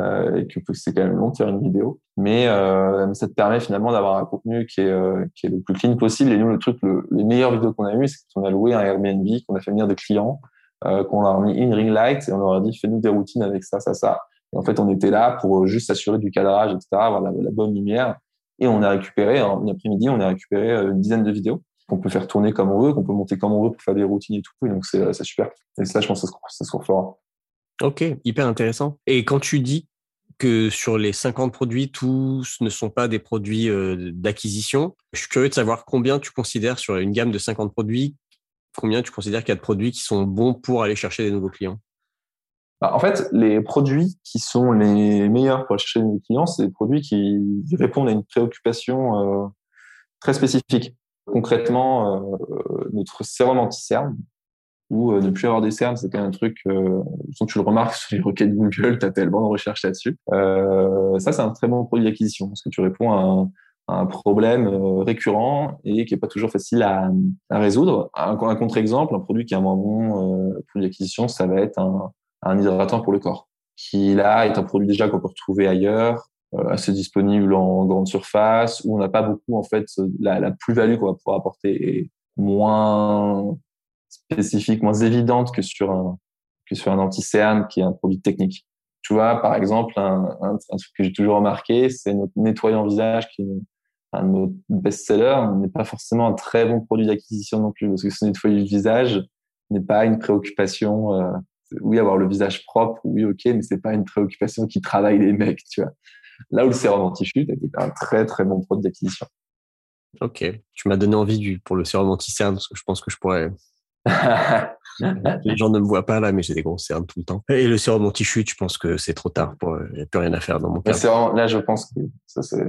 euh, et que c'est quand même long de faire une vidéo. Mais euh, ça te permet finalement d'avoir un contenu qui est, euh, qui est le plus clean possible. Et nous, le truc, le, les meilleures vidéos qu'on a eues, c'est qu'on a loué un Airbnb, qu'on a fait venir des clients, qu'on leur a mis une ring light et on leur a dit fais-nous des routines avec ça, ça, ça. Et en fait, on était là pour juste s'assurer du cadrage, etc., avoir la, la bonne lumière. Et on a récupéré, en après-midi, on a récupéré euh, une dizaine de vidéos qu'on peut faire tourner comme on veut, qu'on peut monter comme on veut pour faire des routines et tout. Et donc, c'est super. Et ça, je pense que c'est ce qu'on fera.
Ok, hyper intéressant. Et quand tu dis que sur les 50 produits, tous ne sont pas des produits euh, d'acquisition, je suis curieux de savoir combien tu considères sur une gamme de 50 produits, combien tu considères qu'il y a de produits qui sont bons pour aller chercher des nouveaux clients?
Bah, en fait, les produits qui sont les meilleurs pour chercher des clients, c'est des produits qui répondent à une préoccupation euh, très spécifique. Concrètement, euh, notre sérum anti-cerne, ou euh, ne plus avoir des cernes, même un truc, euh, tu le remarques sur les requêtes Google, tu as tellement de recherches là-dessus. Euh, ça, c'est un très bon produit d'acquisition, parce que tu réponds à un, problème récurrent et qui est pas toujours facile à, résoudre. Un, contre-exemple, un produit qui est un moins bon produit d'acquisition, ça va être un, un hydratant pour le corps, qui là est un produit déjà qu'on peut retrouver ailleurs, assez disponible en grande surface, où on n'a pas beaucoup en fait la, la plus-value qu'on va pouvoir apporter est moins spécifique, moins évidente que sur un que sur un anti-cerne qui est un produit technique. Tu vois, par exemple, un, un, truc que j'ai toujours remarqué, c'est notre nettoyant visage qui est un de nos best-sellers, n'est pas forcément un très bon produit d'acquisition non plus, parce que ce nettoyer le visage n'est pas une préoccupation euh, oui, avoir le visage propre, oui, ok, mais c'est pas une préoccupation qui travaille les mecs, tu vois. Là où le sérum anti-chute était un très très bon produit d'acquisition.
Ok, tu m'as donné envie du, pour le sérum anti-cerne parce que je pense que je pourrais. les gens ne me voient pas là, mais j'ai des gros cernes tout le temps. Et le sérum anti-chute, je pense que c'est trop tard. Il n'y a plus rien à faire dans mon cas.
Là, je pense que ça c'est.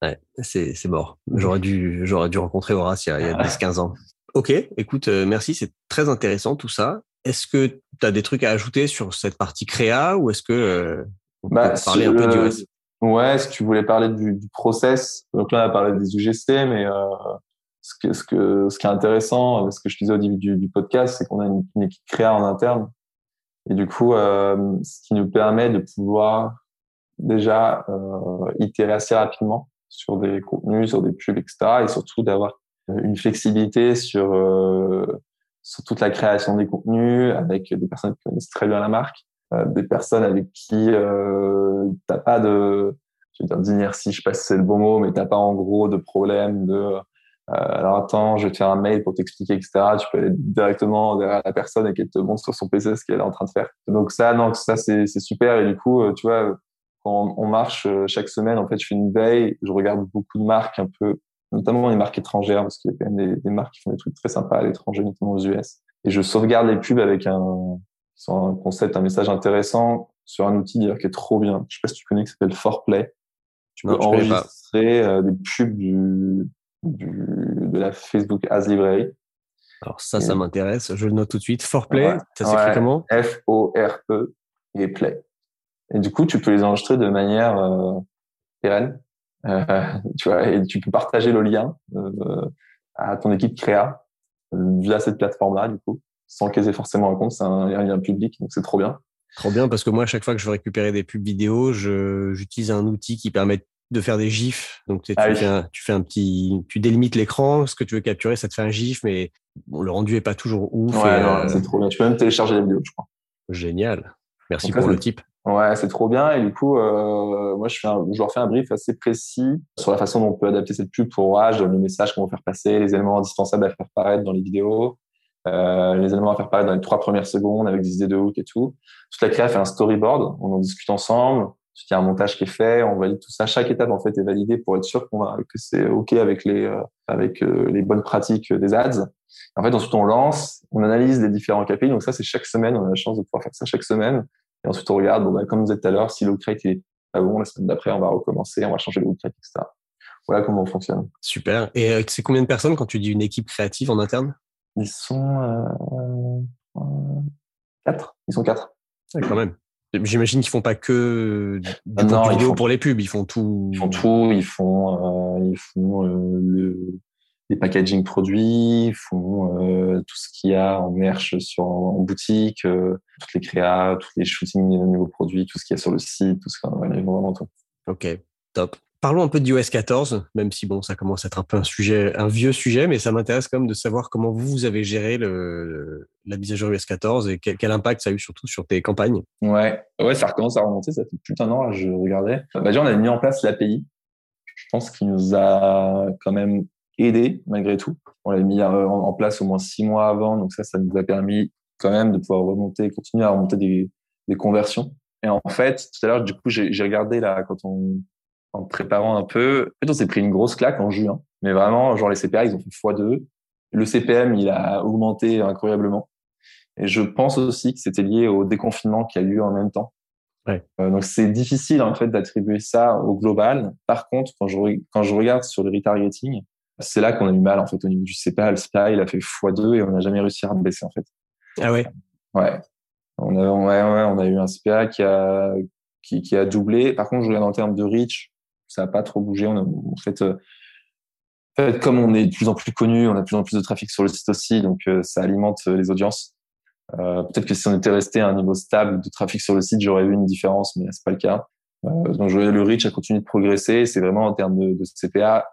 Ouais, c'est mort. J'aurais dû, dû rencontrer Horace il y a, a 10-15 ans. Ok, écoute, euh, merci, c'est très intéressant tout ça. Est-ce que tu as des trucs à ajouter sur cette partie créa ou est-ce que euh, on
bah, peut parler un peu du reste? Ouais, si tu voulais parler du, du, process, donc là on a parlé des UGC, mais euh, ce, que, ce, que, ce qui est intéressant, euh, ce que je disais au début du, podcast, c'est qu'on a une, équipe créa en interne. Et du coup, euh, ce qui nous permet de pouvoir déjà euh, itérer assez rapidement sur des contenus, sur des pubs, etc. Et surtout d'avoir une flexibilité sur euh, sur toute la création des contenus avec des personnes qui connaissent très bien la marque, euh, des personnes avec qui euh, t'as pas de, je veux dire d'inertie, je sais pas si c'est le bon mot, mais t'as pas en gros de problème de euh, alors attends, je vais te faire un mail pour t'expliquer, etc. Tu peux aller directement derrière la personne et qu'elle te montre sur son PC ce qu'elle est en train de faire. Donc ça, non, ça c'est super. Et du coup, euh, tu vois, quand on marche euh, chaque semaine, en fait, je fais une veille, je regarde beaucoup de marques un peu notamment les marques étrangères, parce qu'il y a quand même des, marques qui font des trucs très sympas à l'étranger, notamment aux US. Et je sauvegarde les pubs avec un, un concept, un message intéressant sur un outil d'ailleurs qui est trop bien. Je sais pas si tu connais, qui s'appelle Forplay. Tu peux enregistrer euh, des pubs du, du, de la Facebook As Library.
Alors ça, ça m'intéresse. Je le note tout de suite. Forplay, ouais, ça s'écrit comment?
F-O-R-E et Play. Et du coup, tu peux les enregistrer de manière euh, pérenne euh, tu vois, et tu peux partager le lien euh, à ton équipe créa euh, via cette plateforme-là, du coup, sans qu'ils aient forcément un compte. C'est un lien public, donc c'est trop bien.
Trop bien, parce que moi, à chaque fois que je veux récupérer des pubs vidéo, j'utilise un outil qui permet de faire des gifs. Donc, tu, ah fais un, tu, fais un, petit, tu délimites l'écran, ce que tu veux capturer, ça te fait un gif, mais bon, le rendu est pas toujours ouf.
Ouais, c'est trop bien. Tu peux même télécharger la vidéo, je crois.
Génial. Merci pour le type.
Ouais, c'est trop bien. Et du coup, euh, moi, je, fais un, je leur fais un brief assez précis sur la façon dont on peut adapter cette pub pour Rage, le message qu'on va faire passer, les éléments indispensables à faire paraître dans les vidéos, euh, les éléments à faire paraître dans les trois premières secondes avec des idées de hook et tout. Toute la créa fait un storyboard. On en discute ensemble. Il y a un montage qui est fait, on valide tout ça. Chaque étape en fait est validée pour être sûr qu'on va, que c'est ok avec les euh, avec euh, les bonnes pratiques des ads. En fait, ensuite on lance, on analyse les différents KPI. Donc ça, c'est chaque semaine. On a la chance de pouvoir faire ça chaque semaine. Et ensuite, on regarde, bon, bah, comme vous disais tout à l'heure, si le crate est pas bon, la semaine d'après, on va recommencer, on va changer le crate, etc. Voilà comment on fonctionne.
Super. Et c'est combien de personnes quand tu dis une équipe créative en interne?
Ils sont euh, euh, quatre. Ils sont quatre.
quand même. J'imagine qu'ils font pas que du non, vidéo pour les pubs, ils font tout.
Ils font tout. Ils font, ils font le, les packaging produits, font euh, tout ce qu'il y a en merch sur en, boutique, euh, toutes les créas, tous les shootings de nouveaux produits, tout ce qu'il y a sur le site, tout ce qu'on ouais, vraiment tout.
Ok, top. Parlons un peu d'iOS 14, même si bon, ça commence à être un peu un sujet, un vieux sujet, mais ça m'intéresse quand même de savoir comment vous, vous avez géré le, la mise à jour iOS 14 et quel, quel, impact ça a eu surtout sur tes campagnes.
Ouais, ouais, ça recommence à remonter, ça fait plus d'un an, là, je regardais. Bah, déjà, on a mis en place l'API. Je pense qu'il nous a quand même aidé malgré tout. On l'a mis euh, en place au moins six mois avant, donc ça, ça nous a permis quand même de pouvoir remonter, continuer à remonter des, des conversions. Et en fait, tout à l'heure, du coup, j'ai regardé là quand on en préparant un peu. En fait, on s'est pris une grosse claque en juin, mais vraiment, genre les CPA, ils ont fait x2. Le CPM, il a augmenté incroyablement. Et je pense aussi que c'était lié au déconfinement qui a eu en même temps.
Ouais.
Euh, donc c'est difficile en fait d'attribuer ça au global. Par contre, quand je quand je regarde sur le retargeting, c'est là qu'on a eu mal en fait au niveau du CPA. Le CPA il a fait x2 et on n'a jamais réussi à baisser en fait.
Ah ouais.
Ouais. On a ouais, ouais, on a eu un CPA qui a qui, qui, a doublé. Par contre, je regarde en termes de reach, ça n'a pas trop bougé. Euh, en fait, comme on est de plus en plus connu, on a de plus en plus de trafic sur le site aussi, donc euh, ça alimente euh, les audiences. Peut-être que si on était resté à un niveau stable de trafic sur le site, j'aurais eu une différence, mais c'est pas le cas. donc le reach a continué de progresser. C'est vraiment en termes de, CPA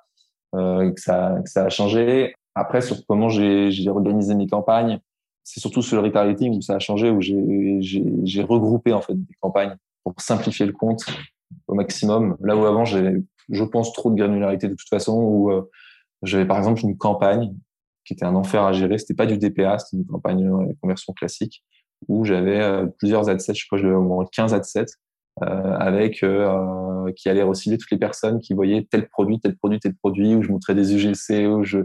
que, ça, que ça a changé. Après, sur comment j'ai organisé mes campagnes, c'est surtout sur le retargeting où ça a changé, où j'ai regroupé en fait des campagnes pour simplifier le compte au maximum. Là où avant, je pense, trop de granularité de toute façon, où euh, j'avais par exemple une campagne qui était un enfer à gérer. C'était pas du DPA, c'était une campagne de conversion classique où j'avais euh, plusieurs ad sets, je crois que j'avais au moins 15 ad sets euh, avec euh, qui allait recibler toutes les personnes qui voyaient tel produit, tel produit, tel produit, où je montrais des UGC, où je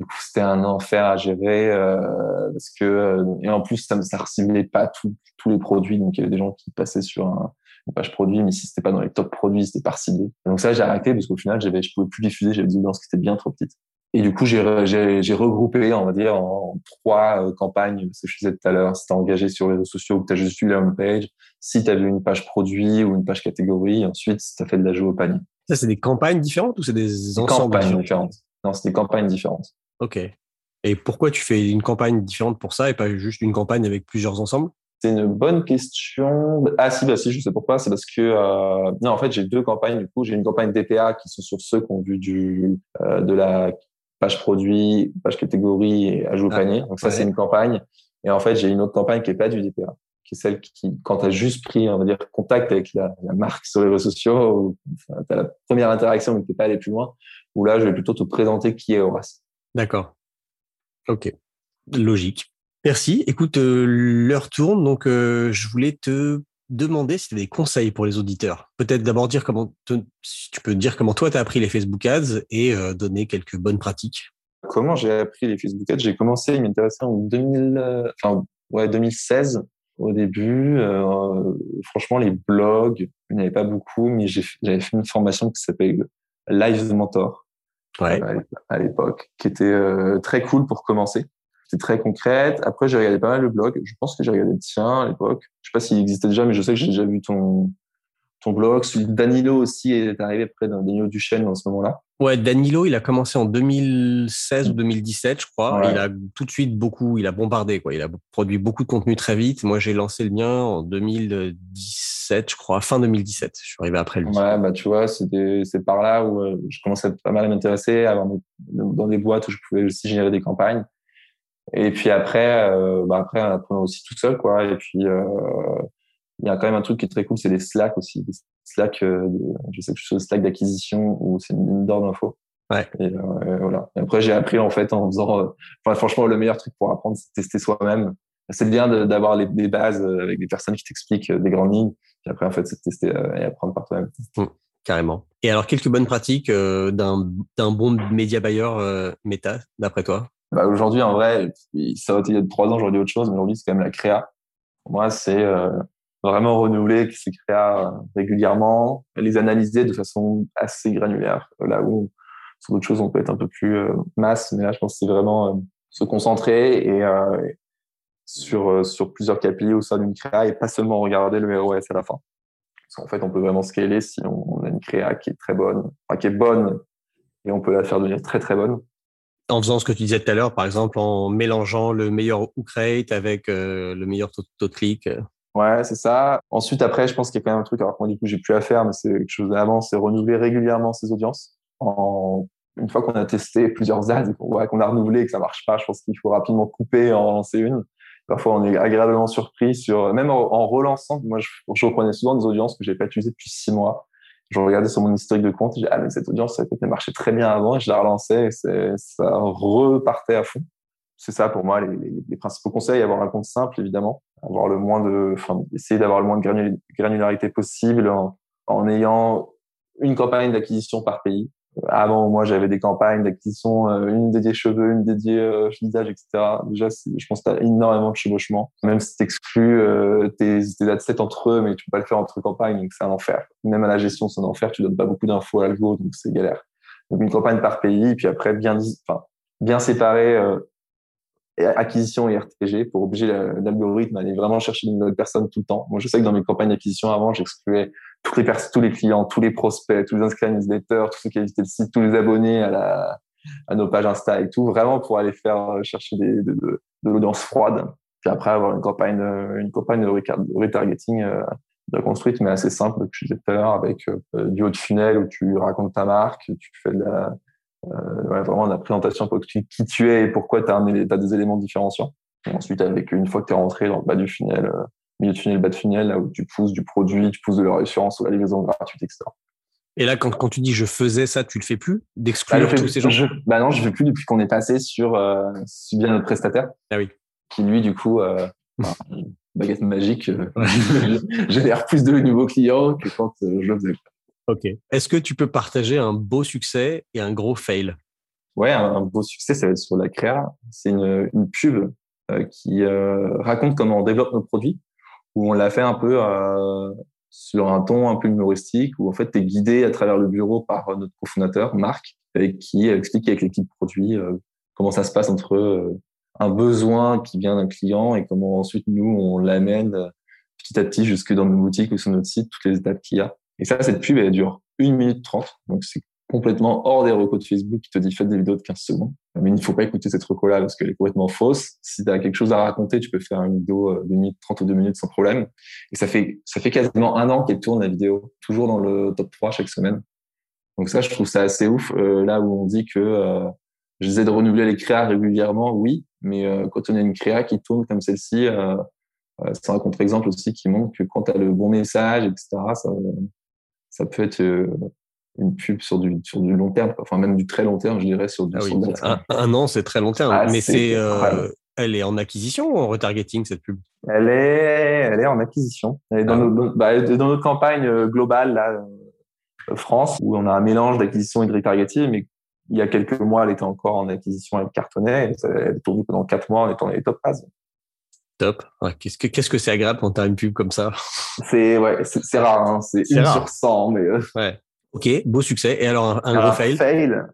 du coup c'était un enfer à gérer euh, parce que et en plus ça ça reciblait pas tous les produits, donc il y avait des gens qui passaient sur un, page produit, mais si c'était pas dans les top produits, c'était pas ciblé. Donc ça j'ai arrêté parce qu'au final j'avais je pouvais plus diffuser, j'avais des audiences qui étaient bien trop petites. Et du coup, j'ai regroupé, on va dire, en, trois euh, campagnes, ce que je disais tout à l'heure. Si tu engagé sur les réseaux sociaux ou que tu as juste eu la homepage, si tu as vu une page produit ou une page catégorie, ensuite, si tu as fait de la au panier.
Ça, c'est des campagnes différentes ou c'est des,
des campagnes différentes Non, c'est des campagnes différentes.
OK. Et pourquoi tu fais une campagne différente pour ça et pas juste une campagne avec plusieurs ensembles?
C'est une bonne question. Ah si, bah si, je sais pourquoi. C'est parce que euh... non, en fait, j'ai deux campagnes. Du coup, j'ai une campagne DPA qui sont sur ceux qui ont vu du euh, de la page produit, page catégorie et ajout au ah, panier. Donc ça, c'est une campagne. Et en fait, j'ai une autre campagne qui est pas du DPA, qui est celle qui, quand tu as juste pris, on va dire, contact avec la, la marque sur les réseaux sociaux, tu as la première interaction mais tu n'es pas allé plus loin, où là, je vais plutôt te présenter qui est Horace.
D'accord. Ok. Logique. Merci. Écoute, euh, l'heure tourne, donc euh, je voulais te demander si tu as des conseils pour les auditeurs. Peut-être d'abord dire comment si tu peux dire comment toi tu as appris les Facebook Ads et euh, donner quelques bonnes pratiques.
Comment j'ai appris les Facebook Ads? J'ai commencé à m'intéresser en 2000, euh, enfin, ouais, 2016 au début. Franchement, les blogs, il n'y avait pas beaucoup, mais j'avais fait une formation qui s'appelle Live Mentor
ouais.
à l'époque, qui était très cool pour commencer c'était très concrète. Après, j'ai regardé pas mal de blogs. Je pense que j'ai regardé le tien à l'époque. Je sais pas s'il existait déjà, mais je sais que j'ai déjà vu ton, ton blog. Celui de Danilo aussi est arrivé près d'un Danilo Duchesne en ce moment-là.
Ouais, Danilo, il a commencé en 2016 ou 2017, je crois. Il a tout de suite beaucoup, il a bombardé, quoi. Il a produit beaucoup de contenu très vite. Moi, j'ai lancé le mien en 2017, je crois, fin 2017. Je suis arrivé après lui.
Ouais, bah, tu vois, c'est par là où euh, je commençais pas mal à m'intéresser, à avoir dans des boîtes où je pouvais aussi générer des campagnes. Et puis après, euh, bah après, on apprend aussi tout seul, quoi. Et puis, euh, il y a quand même un truc qui est très cool, c'est les Slack aussi. Les Slack, euh, je sais que je suis Slack d'acquisition où c'est une mine d'or d'infos.
Ouais.
Et, euh, voilà. Et après, j'ai appris en fait en faisant. Euh, enfin, franchement, le meilleur truc pour apprendre, c'est tester soi-même. C'est bien d'avoir les, des bases avec des personnes qui t'expliquent des grandes lignes. Puis après, en fait, c'est tester et apprendre par toi-même.
Mmh, carrément. Et alors, quelques bonnes pratiques d'un bon média buyer méta, d'après toi?
Bah, Aujourd'hui, en vrai, ça aurait été il y a trois ans, j'aurais dit autre chose, mais aujourd'hui, c'est quand même la créa. Pour moi, c'est vraiment renouveler ces créas régulièrement, les analyser de façon assez granulaire. Là où sur d'autres choses, on peut être un peu plus euh, masse, mais là, je pense que c'est vraiment euh, se concentrer et euh, sur sur plusieurs KPI au sein d'une créa et pas seulement regarder le ROS à la fin. Parce qu'en fait, on peut vraiment scaler si on, a une créa qui est très bonne, enfin, qui est bonne et on peut la faire devenir très très bonne.
En faisant ce que tu disais tout à l'heure, par exemple, en mélangeant le meilleur hook avec le meilleur taux clic.
Ouais, c'est ça. Ensuite, après, je pense qu'il y a quand même un truc, alors moi, du coup, j'ai plus à faire, mais c'est quelque chose d'avant, c'est renouveler régulièrement ses audiences. En, une fois qu'on a testé plusieurs ads qu'on qu'on a renouvelé et que ça marche pas, je pense qu'il faut rapidement couper et en lancer une. Parfois, on est agréablement surpris sur, même en, relançant. Moi, je, je, reprenais souvent des audiences que j'ai pas utilisées depuis six mois. Je regardais sur mon historique de compte, j'ai ah, mais cette audience, ça peut-être marché très bien avant et je la relançais et ça repartait à fond. C'est ça pour moi les, principaux conseils avoir un compte simple évidemment. Avoir le moins de enfin essayer d'avoir le moins de granularité possible en ayant une campagne d'acquisition par pays avant moi j'avais des campagnes d'acquisition euh, une dédiée cheveux une dédiée euh, visage etc déjà je pense que énormément de chevauchement même si tu exclus euh, tes, tes entre eux mais tu peux pas le faire entre campagnes donc c'est un enfer. Même à la gestion c'est un enfer. Tu donnes pas beaucoup d'infos à l'algo donc c'est galère. Donc une campagne par pays puis après bien enfin bien séparer euh, acquisition et RTG pour obliger l'algorithme à aller vraiment chercher une nouvelle personne tout le temps. Moi, je sais que dans mes campagnes d'acquisition avant, j'excluais toutes les tous les clients, tous les prospects, tous les inscrits à newsletter, tous ceux qui visité le site, tous les abonnés à la, à nos pages Insta et tout, vraiment pour aller faire euh, chercher des, de, de, de l'audience froide. Puis après, avoir une campagne, euh, une campagne de retargeting euh, construite, mais assez simple, que je disais tout à l'heure, avec du haut de funnel où tu racontes ta marque, tu fais de la, euh, vraiment la présentation pour qui tu es et pourquoi tu as, des éléments différenciants. Et ensuite, avec une fois que tu es rentré dans le bas du funnel, milieu de funnel, bas de funnel, là où tu pousses du produit, tu pousses de la réassurance ou la livraison gratuite, etc.
Et là, quand, quand tu dis je faisais ça, tu le fais plus D'exclure
bah,
tous ces gens?
je, Bah non, je ne fais plus depuis qu'on est passé sur euh, bien notre prestataire.
Ah oui.
Qui lui, du coup, euh, bah, baguette magique, euh, génère plus de nouveaux clients que quand je le faisais.
Ok. Est-ce que tu peux partager un beau succès et un gros fail?
Ouais, un, beau succès, ça va être sur la créa. C'est une, une pub euh, qui euh, raconte comment on développe nos produits, où on l'a fait un peu euh, sur un ton un peu humoristique, où en fait, tu es guidé à travers le bureau par notre cofondateur, Marc, qui explique avec l'équipe produit comment ça se passe entre un besoin qui vient d'un client et comment ensuite nous, on l'amène petit à petit jusque dans nos boutiques ou sur notre site, toutes les étapes qu'il y a. Et ça, cette pub, elle dure 1 minute 30. Donc, c'est complètement hors des recos de Facebook qui te dit faites des vidéos de 15 secondes. Mais il ne faut pas écouter cette reco-là parce qu'elle est complètement fausse. Si tu as quelque chose à raconter, tu peux faire une vidéo euh, de 1 minute 30 ou 2 minutes sans problème. Et ça fait, ça fait quasiment un an qu'elle tourne la vidéo, toujours dans le top 3 chaque semaine. Donc ça, je trouve ça assez ouf. Euh, là où on dit que euh, je disais de renouveler les créas régulièrement, oui, mais euh, quand on a une créa qui tourne comme celle-ci, euh, c'est un contre-exemple aussi qui montre que quand tu as le bon message, etc., ça, ça peut être euh, une pub sur du, sur du long terme, enfin même du très long terme, je dirais, sur du
ah un, an, c'est très long terme. Ah, mais c'est, euh, elle est en acquisition ou en retargeting, cette pub?
Elle est, elle est en acquisition. Elle est dans, ah. notre, bah, dans notre campagne euh, globale, là, France, où on a un mélange d'acquisition et de retargeting, mais il y a quelques mois, elle était encore en acquisition, elle cartonnait, elle est tournée pendant quatre mois en étant dans les top pages.
Top. qu'est-ce que qu'est-ce que c'est agréable quand tu as une pub comme ça?
C'est ouais, c'est rare. Hein. C'est une sur 100, mais. Euh.
Ouais. Ok, beau succès. Et alors un, gros fail?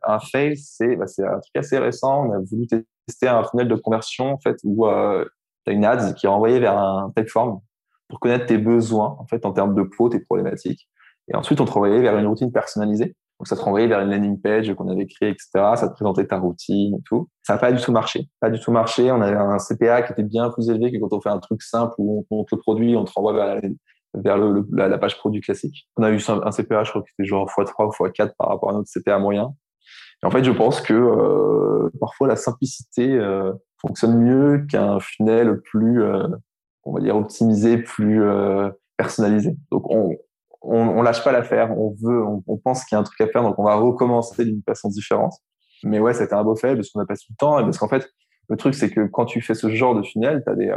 Un fail, c'est bah, un truc assez récent. On a voulu tester un funnel de conversion en fait où euh, tu as une ads qui est envoyée vers un plateforme pour connaître tes besoins en fait en termes de peau, tes problématiques. Et ensuite on te renvoyait vers une routine personnalisée donc, ça te renvoyait vers une landing page qu'on avait créée, etc. Ça te présentait ta routine et tout. Ça n'a pas du tout marché. Pas du tout marché. On avait un CPA qui était bien plus élevé que quand on fait un truc simple où on, te le produit, on te renvoie vers, la, vers le, la, page produit classique. On a eu un CPA, je crois que c'était genre x3 ou x4 par rapport à notre CPA moyen. Et en fait, je pense que euh, parfois la simplicité euh, fonctionne mieux qu'un funnel plus, euh, on va dire, optimisé, plus personnalisé. Donc on, on, on lâche pas l'affaire, on veut, on, on pense qu'il y a un truc à faire, donc on va recommencer d'une façon différente. Mais ouais, c'était un beau fait parce qu'on a passé du temps et parce qu'en fait, le truc c'est que quand tu fais ce genre de funnel, tu as des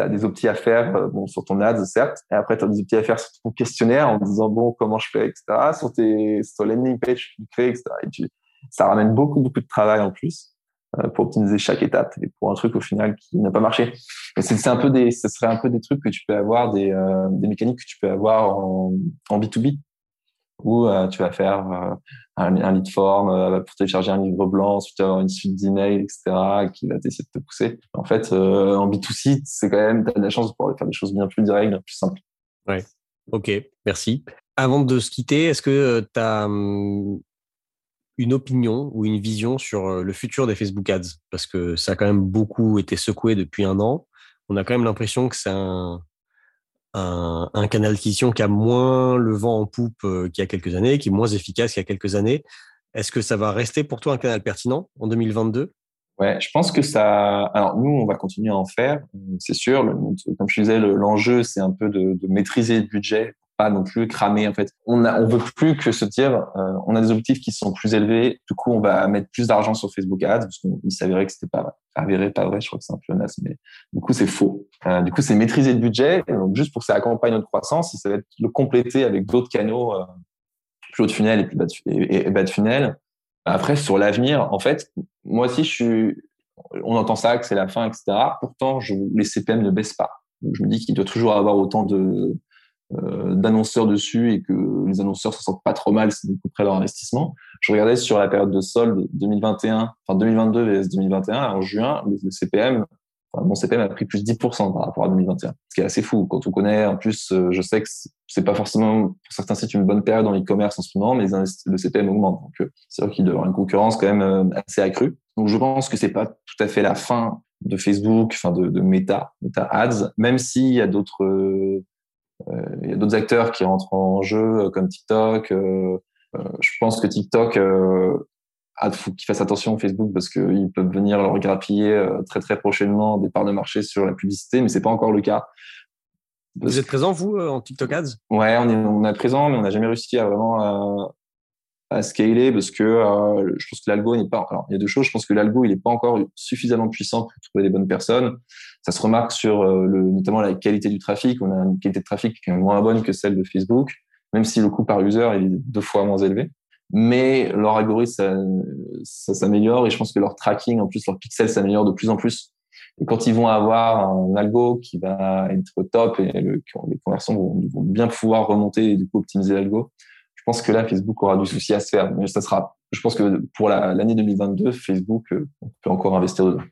euh, t'as des optis à faire euh, bon sur ton ads certes et après tu as des optis à faire sur ton questionnaire en disant bon comment je fais etc sur tes sur landing page tu crées etc et tu, ça ramène beaucoup beaucoup de travail en plus euh, pour optimiser chaque étape et pour un truc au final qui n'a pas marché. C'est un peu des, ce serait un peu des trucs que tu peux avoir, des, euh, des mécaniques que tu peux avoir en, en B2B, où euh, tu vas faire un, un, lead form pour télécharger un livre blanc, ensuite avoir une suite d'emails, etc., qui va essayer de te pousser. En fait, en B2C, c'est quand même, tu as de la chance de pouvoir faire des choses bien plus directes, bien plus simples.
Ouais. Ok, merci. Avant de se quitter, est-ce que tu as hum, une opinion ou une vision sur euh, le futur des Facebook Ads? Parce que ça a quand même beaucoup été secoué depuis un an. On a quand même l'impression que c'est un, un, un, qui a moins le vent en poupe euh, qu'il y a quelques années, qui est moins efficace qu'il y a quelques années. Est-ce que ça va rester pour toi un canal pertinent en 2022
Ouais, je pense que ça. Alors nous, on va continuer à en faire, c'est sûr. Comme je disais, l'enjeu, c'est un peu de, maîtriser le budget pas non plus cramer en fait. On a, on veut plus que se dire, euh, on a des objectifs qui sont plus élevés. Du coup, on va mettre plus d'argent sur Facebook Ads parce qu'il s'avérait que c'était pas avéré, pas vrai. Je crois que c'est un nas, mais du coup, c'est faux. Euh, du coup, c'est maîtriser le budget. donc, juste pour que ça accompagne notre croissance, et ça va être le compléter avec d'autres canaux euh, plus haut de funnel et plus bas de, et, bas de funnel. Après, sur l'avenir, en fait, moi aussi, je suis, on entend ça, que c'est la fin, etc. Pourtant, je, les CPM ne baissent pas. je me dis qu'il doit toujours avoir autant de, d'annonceurs dessus et que les annonceurs se sentent pas trop mal, à près leur investissement. Je regardais sur la période de solde 2021, enfin 2022 vs 2021, en juin, le CPM, enfin, mon CPM a pris plus de 10% par rapport à 2021, ce qui est assez fou. Quand on connaît, en plus, euh, je sais que c'est pas forcément pour certains sites une bonne période dans l'e-commerce en ce moment, mais le CPM augmente. Donc euh, c'est vrai qu'il y avoir une concurrence quand même assez accrue. Donc je pense que c'est pas tout à fait la fin de Facebook, enfin de, de Meta, Meta Ads, même s'il y a d'autres euh, il y a d'autres acteurs qui rentrent en jeu, euh, comme TikTok. Euh, je pense que TikTok il faut qu'ils fassent attention Facebook parce qu'ils peuvent venir leur grappiller très très prochainement des parts de marché sur la publicité, mais c'est pas encore le cas.
Vous êtes présent vous en TikTok Ads?
Ouais, on est, on est présent, mais on n'a jamais réussi à vraiment à scaler parce que euh, je pense que l'algo n'est pas. Alors, il y a deux choses. Je pense que l'algo, il n'est pas encore suffisamment puissant pour trouver les bonnes personnes. Ça se remarque sur euh, le, notamment la qualité du trafic. On a une qualité de trafic qui est moins bonne que celle de Facebook, même si le coût par user est deux fois moins élevé. Mais leur algorithme, ça, ça s'améliore et je pense que leur tracking, en plus, leur pixel s'améliore de plus en plus. Et quand ils vont avoir un algo qui va être top et le, les conversions vont, vont bien pouvoir remonter et du coup optimiser l'algo, pense que là, Facebook aura du souci à se faire. Mais ça sera, je pense que pour l'année 2022, Facebook euh, peut encore investir dedans.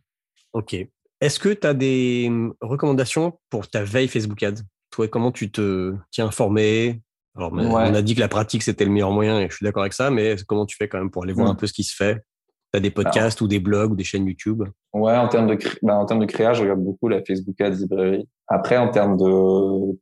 OK. Est-ce que tu as des hum, recommandations pour ta veille Facebook Ads? Toi, comment tu te tiens informé? Alors, on a dit que la pratique, c'était le meilleur moyen et je suis d'accord avec ça, mais comment tu fais quand même pour aller voir un peu ce qui se fait? Tu as des podcasts ou des blogs ou des chaînes YouTube?
Ouais, en termes de, bah, en termes de créa, je regarde beaucoup la Facebook Ads librairie. Après, en termes de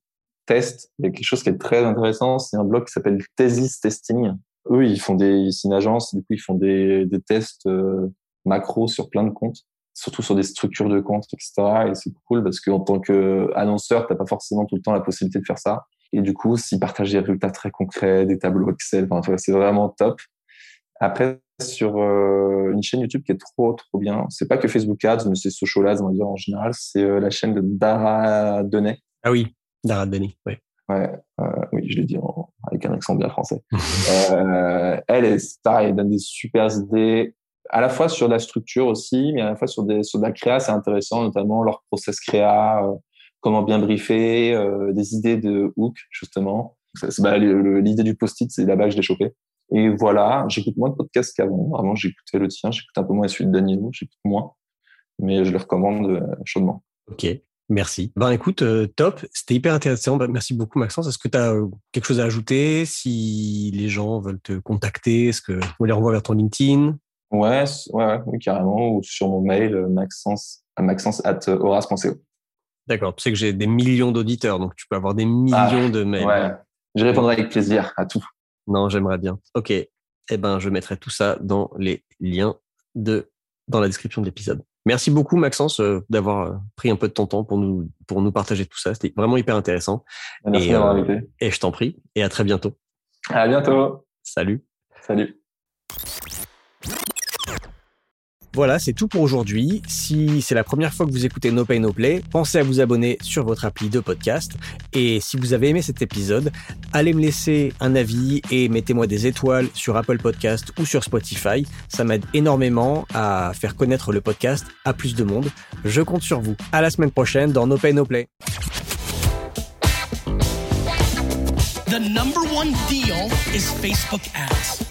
test. Il y a quelque chose qui est très intéressant. C'est un blog qui s'appelle Thesis Testing. Eux, ils font des, c'est une agence. Du coup, ils font des, tests euh, macro sur plein de comptes, surtout sur des structures de comptes, etc. Et c'est cool parce qu'en tant qu'annonceur, t'as pas forcément tout le temps la possibilité de faire ça. Et du coup, s'ils partagent des résultats très concrets, des tableaux Excel, enfin, c'est vraiment top. Après, sur euh, une chaîne YouTube qui est trop, trop bien. C'est pas que Facebook Ads, mais c'est Social Ads, on va dire en général. C'est euh, la chaîne de Dara Denet.
Ah oui. Dara Dani, oui.
Ouais, euh, oui, je l'ai dit avec un accent bien français. euh, elle est pareil, elle donne des super idées, à la fois sur la structure aussi, mais à la fois sur, des, sur de la créa, c'est intéressant, notamment leur process créa, euh, comment bien briefer, des idées de hook, justement. Bah, L'idée du post-it, c'est là-bas que je l'ai chopé. Et voilà, j'écoute moins de podcasts qu'avant. Avant, j'écoutais le tien, j'écoute un peu moins celui de Danilo, j'écoute moins, mais je le recommande chaudement.
Ok. Merci. Ben écoute, euh, top. C'était hyper intéressant. Ben, merci beaucoup, Maxence. Est-ce que tu as euh, quelque chose à ajouter? Si les gens veulent te contacter, est-ce que on les renvoie vers ton LinkedIn?
Ouais, ouais, oui, carrément. Ou sur mon mail, euh, maxence, maxence at horace.co.
D'accord. Tu sais que j'ai des millions d'auditeurs, donc tu peux avoir des millions ah, de mails.
Ouais. Je répondrai avec plaisir à tout.
Non, j'aimerais bien. Ok. Eh ben, je mettrai tout ça dans les liens de, dans la description de l'épisode.
Merci beaucoup, Maxence, d'avoir pris un peu de ton temps pour nous, pour nous partager tout ça. C'était vraiment hyper intéressant.
Merci d'avoir invité.
Et je t'en prie. Et à très bientôt.
À bientôt.
Salut.
Salut.
Voilà, c'est tout pour aujourd'hui. Si c'est la première fois que vous écoutez No Pay No Play, pensez à vous abonner sur votre appli de podcast. Et si vous avez aimé cet épisode, allez me laisser un avis et mettez-moi des étoiles sur Apple Podcast ou sur Spotify. Ça m'aide énormément à faire connaître le podcast à plus de monde. Je compte sur vous. À la semaine prochaine dans No Pay No Play. The number one deal is Facebook ads.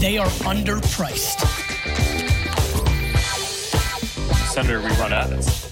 They are underpriced. Senator, we run ads.